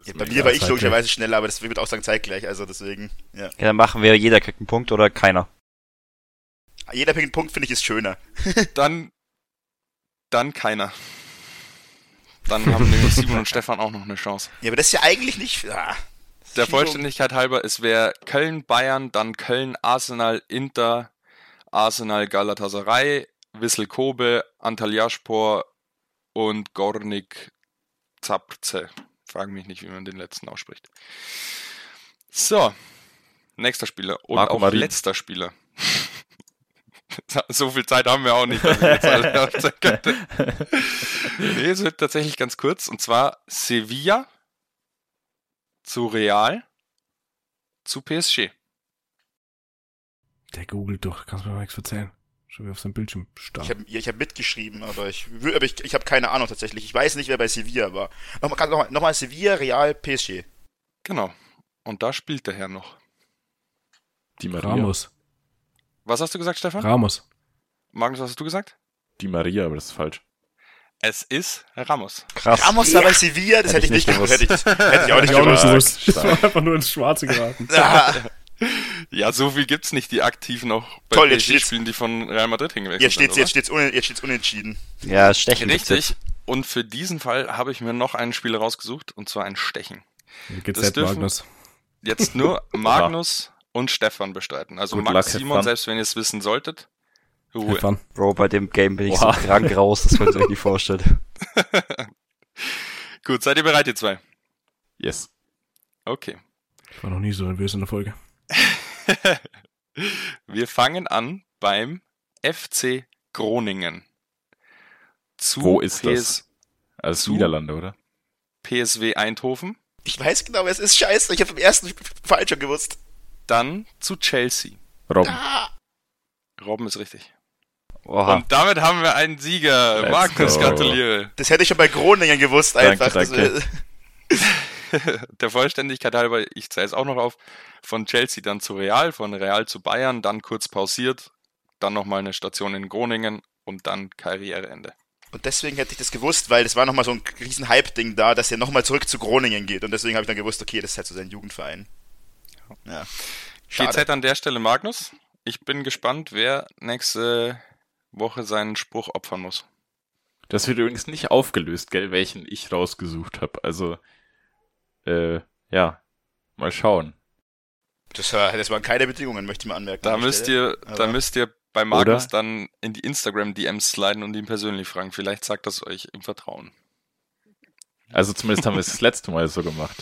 Speaker 2: Ja, bei mir war ich logischerweise schneller, aber das wird auch sagen zeitgleich. Also deswegen, ja.
Speaker 5: Ja, dann machen wir, jeder kriegt einen Punkt oder keiner.
Speaker 2: Jeder Punkt finde ich ist schöner. [laughs]
Speaker 1: Dann, dann keiner. Dann haben nämlich Simon und [laughs] Stefan auch noch eine Chance.
Speaker 2: Ja, aber das ist ja eigentlich nicht. Ah,
Speaker 1: Der Vollständigkeit halber, es wäre Köln, Bayern, dann Köln, Arsenal, Inter, Arsenal, Galatasaray, Wissel Kobe, Antalyaspor und Gornik Zabrze. Fragen mich nicht, wie man den letzten ausspricht. So, nächster Spieler und
Speaker 3: Marco
Speaker 1: auch
Speaker 3: Marin.
Speaker 1: letzter Spieler. [laughs] so viel Zeit haben wir auch nicht, dass ich jetzt alle [laughs] aufzählen könnte. Nee, es wird tatsächlich ganz kurz. Und zwar Sevilla zu Real zu PSG.
Speaker 4: Der googelt doch, kannst mir mal nichts erzählen. Schon wieder auf seinem Bildschirm starr.
Speaker 2: Ich habe ich hab mitgeschrieben, aber ich, aber ich, ich habe keine Ahnung tatsächlich. Ich weiß nicht, wer bei Sevilla war. Nochmal, nochmal, nochmal Sevilla, Real, PSG.
Speaker 1: Genau. Und da spielt der Herr noch.
Speaker 3: Die Maria.
Speaker 4: Ramos.
Speaker 1: Was hast du gesagt, Stefan?
Speaker 4: Ramos.
Speaker 1: Magnus, was hast du gesagt?
Speaker 3: Die Maria, aber das ist falsch.
Speaker 1: Es ist Ramos.
Speaker 5: Krass.
Speaker 2: Ramos da bei Sevilla, das hätte,
Speaker 5: Hätte
Speaker 2: ich
Speaker 5: ich
Speaker 2: nicht gewusst. Hätte ich, hätte ich auch nicht gewusst.
Speaker 4: gewusst. Ich war einfach nur ins Schwarze geraten.
Speaker 2: Ah, [laughs]
Speaker 1: Ja, so viel gibt's nicht, die aktiv noch bei
Speaker 2: Toll, jetzt steht's-
Speaker 1: spielen, die von Real Madrid hingewechselt
Speaker 2: Jetzt steht's,
Speaker 1: sind,
Speaker 2: jetzt steht's, un, jetzt steht's unentschieden.
Speaker 5: Ja, Stechen
Speaker 1: Richtig.
Speaker 5: jetzt.
Speaker 1: Und für diesen Fall habe ich mir noch einen Spieler rausgesucht, und zwar ein Stechen.
Speaker 4: Geht's
Speaker 1: Das
Speaker 4: jetzt,
Speaker 1: dürfen-
Speaker 4: Magnus?
Speaker 1: Jetzt nur [laughs] Magnus und Stefan bestreiten. Also
Speaker 3: Good
Speaker 1: Max
Speaker 3: luck,
Speaker 1: Simon,
Speaker 3: Stefan.
Speaker 1: selbst wenn ihr es wissen solltet. Ruhe.
Speaker 4: Stefan.
Speaker 5: Bro, bei dem Game bin ich
Speaker 3: Oha.
Speaker 5: so krank raus, das könnt ihr euch nicht vorstellen. [laughs]
Speaker 1: Gut, seid ihr bereit, ihr zwei?
Speaker 3: Yes.
Speaker 1: Okay.
Speaker 4: Ich war noch nie so nervös in der Folge. [laughs]
Speaker 1: Wir fangen an beim FC Groningen. Zu
Speaker 3: Wo ist
Speaker 1: PS
Speaker 3: das? Also Niederlande, oder?
Speaker 1: PSW Eindhoven,
Speaker 2: Ich weiß genau, wer es ist. Scheiße, ich habe im ersten falsch schon gewusst.
Speaker 1: dann zu Chelsea.
Speaker 3: Robben.
Speaker 2: Ah,
Speaker 1: Robben ist richtig.
Speaker 5: Oha.
Speaker 1: Und damit haben wir einen Sieger.
Speaker 3: Let's
Speaker 1: Magnus,
Speaker 3: go.
Speaker 1: gratuliere.
Speaker 2: das hätte ich schon bei Groningen gewusst
Speaker 3: Danke,
Speaker 2: einfach. Das
Speaker 3: danke. [laughs] [laughs]
Speaker 1: Der Vollständigkeit halber, ich zähle es auch noch auf, von Chelsea dann zu Real, von Real zu Bayern, dann kurz pausiert, dann nochmal eine Station in Groningen und dann Karriereende.
Speaker 2: Und deswegen hätte ich das gewusst, weil das war nochmal so ein riesen Hype-Ding da, dass er nochmal zurück zu Groningen geht. Und deswegen habe ich dann gewusst, okay, das ist halt so sein Jugendverein. Ja. Schade.
Speaker 1: GZ an der Stelle Magnus. Ich bin gespannt, wer nächste Woche seinen Spruch opfern muss.
Speaker 3: Das wird übrigens nicht aufgelöst, gell, welchen ich rausgesucht habe. Also, äh, ja, mal schauen.
Speaker 2: Das, das waren keine Bedingungen, möchte ich mal anmerken.
Speaker 1: Da müsst
Speaker 2: Stelle.
Speaker 1: ihr, da
Speaker 2: Aber-
Speaker 1: müsst ihr bei Magnus
Speaker 3: Oder?
Speaker 1: dann in die Instagram-DMs sliden und ihn persönlich fragen. Vielleicht sagt das euch im Vertrauen.
Speaker 3: Also zumindest haben wir es das letzte Mal so gemacht.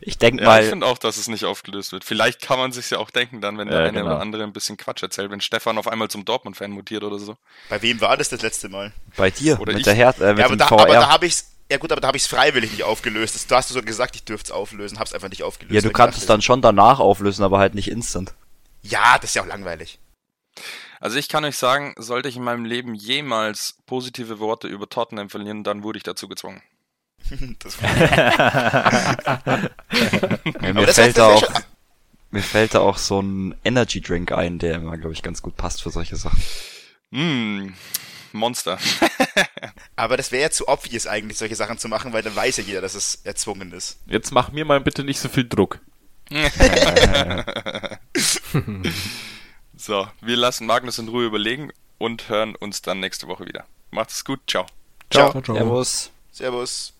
Speaker 5: Ich denk
Speaker 1: Ja, ich
Speaker 5: mal,
Speaker 1: finde auch, dass es nicht aufgelöst wird. Vielleicht kann man sich ja auch denken, dann, wenn der
Speaker 3: Ja,
Speaker 1: eine
Speaker 3: genau.
Speaker 1: oder andere ein bisschen Quatsch erzählt, wenn Stefan auf einmal zum Dortmund-Fan mutiert oder so.
Speaker 2: Bei wem war das das letzte Mal?
Speaker 5: bei dir,
Speaker 1: Oder
Speaker 5: mit
Speaker 1: ich-
Speaker 5: der Hertha, äh, mit
Speaker 2: ja, aber
Speaker 5: dem
Speaker 2: da,
Speaker 5: VR.
Speaker 2: aber da habe ich's. Ja gut, aber da habe ich es freiwillig nicht aufgelöst. Das, du hast so gesagt, ich dürfte es auflösen, hab's einfach nicht aufgelöst.
Speaker 5: ja, du kannst es dann schon danach auflösen, aber halt nicht instant.
Speaker 2: Ja, das ist ja auch langweilig.
Speaker 1: Also ich kann euch sagen, sollte ich in meinem Leben jemals positive Worte über Tottenham verlieren, dann wurde ich dazu gezwungen. [laughs]
Speaker 2: Das
Speaker 5: Ja, [laughs] mir
Speaker 2: das
Speaker 5: fällt da auch, mir fällt da auch so ein Energy Drink ein, der immer, glaube ich, ganz gut passt für solche Sachen.
Speaker 1: Hm, Monster. [laughs]
Speaker 2: aber das wäre ja zu obvious eigentlich, solche Sachen zu machen, weil dann weiß ja jeder, dass es erzwungen ist.
Speaker 3: Jetzt mach mir mal bitte nicht so viel Druck. [laughs]
Speaker 1: So, wir lassen Magnus in Ruhe überlegen und hören uns dann nächste Woche wieder. Macht es gut, ciao.
Speaker 2: Ciao.
Speaker 4: Ciao, ciao.
Speaker 5: Servus.
Speaker 2: Servus.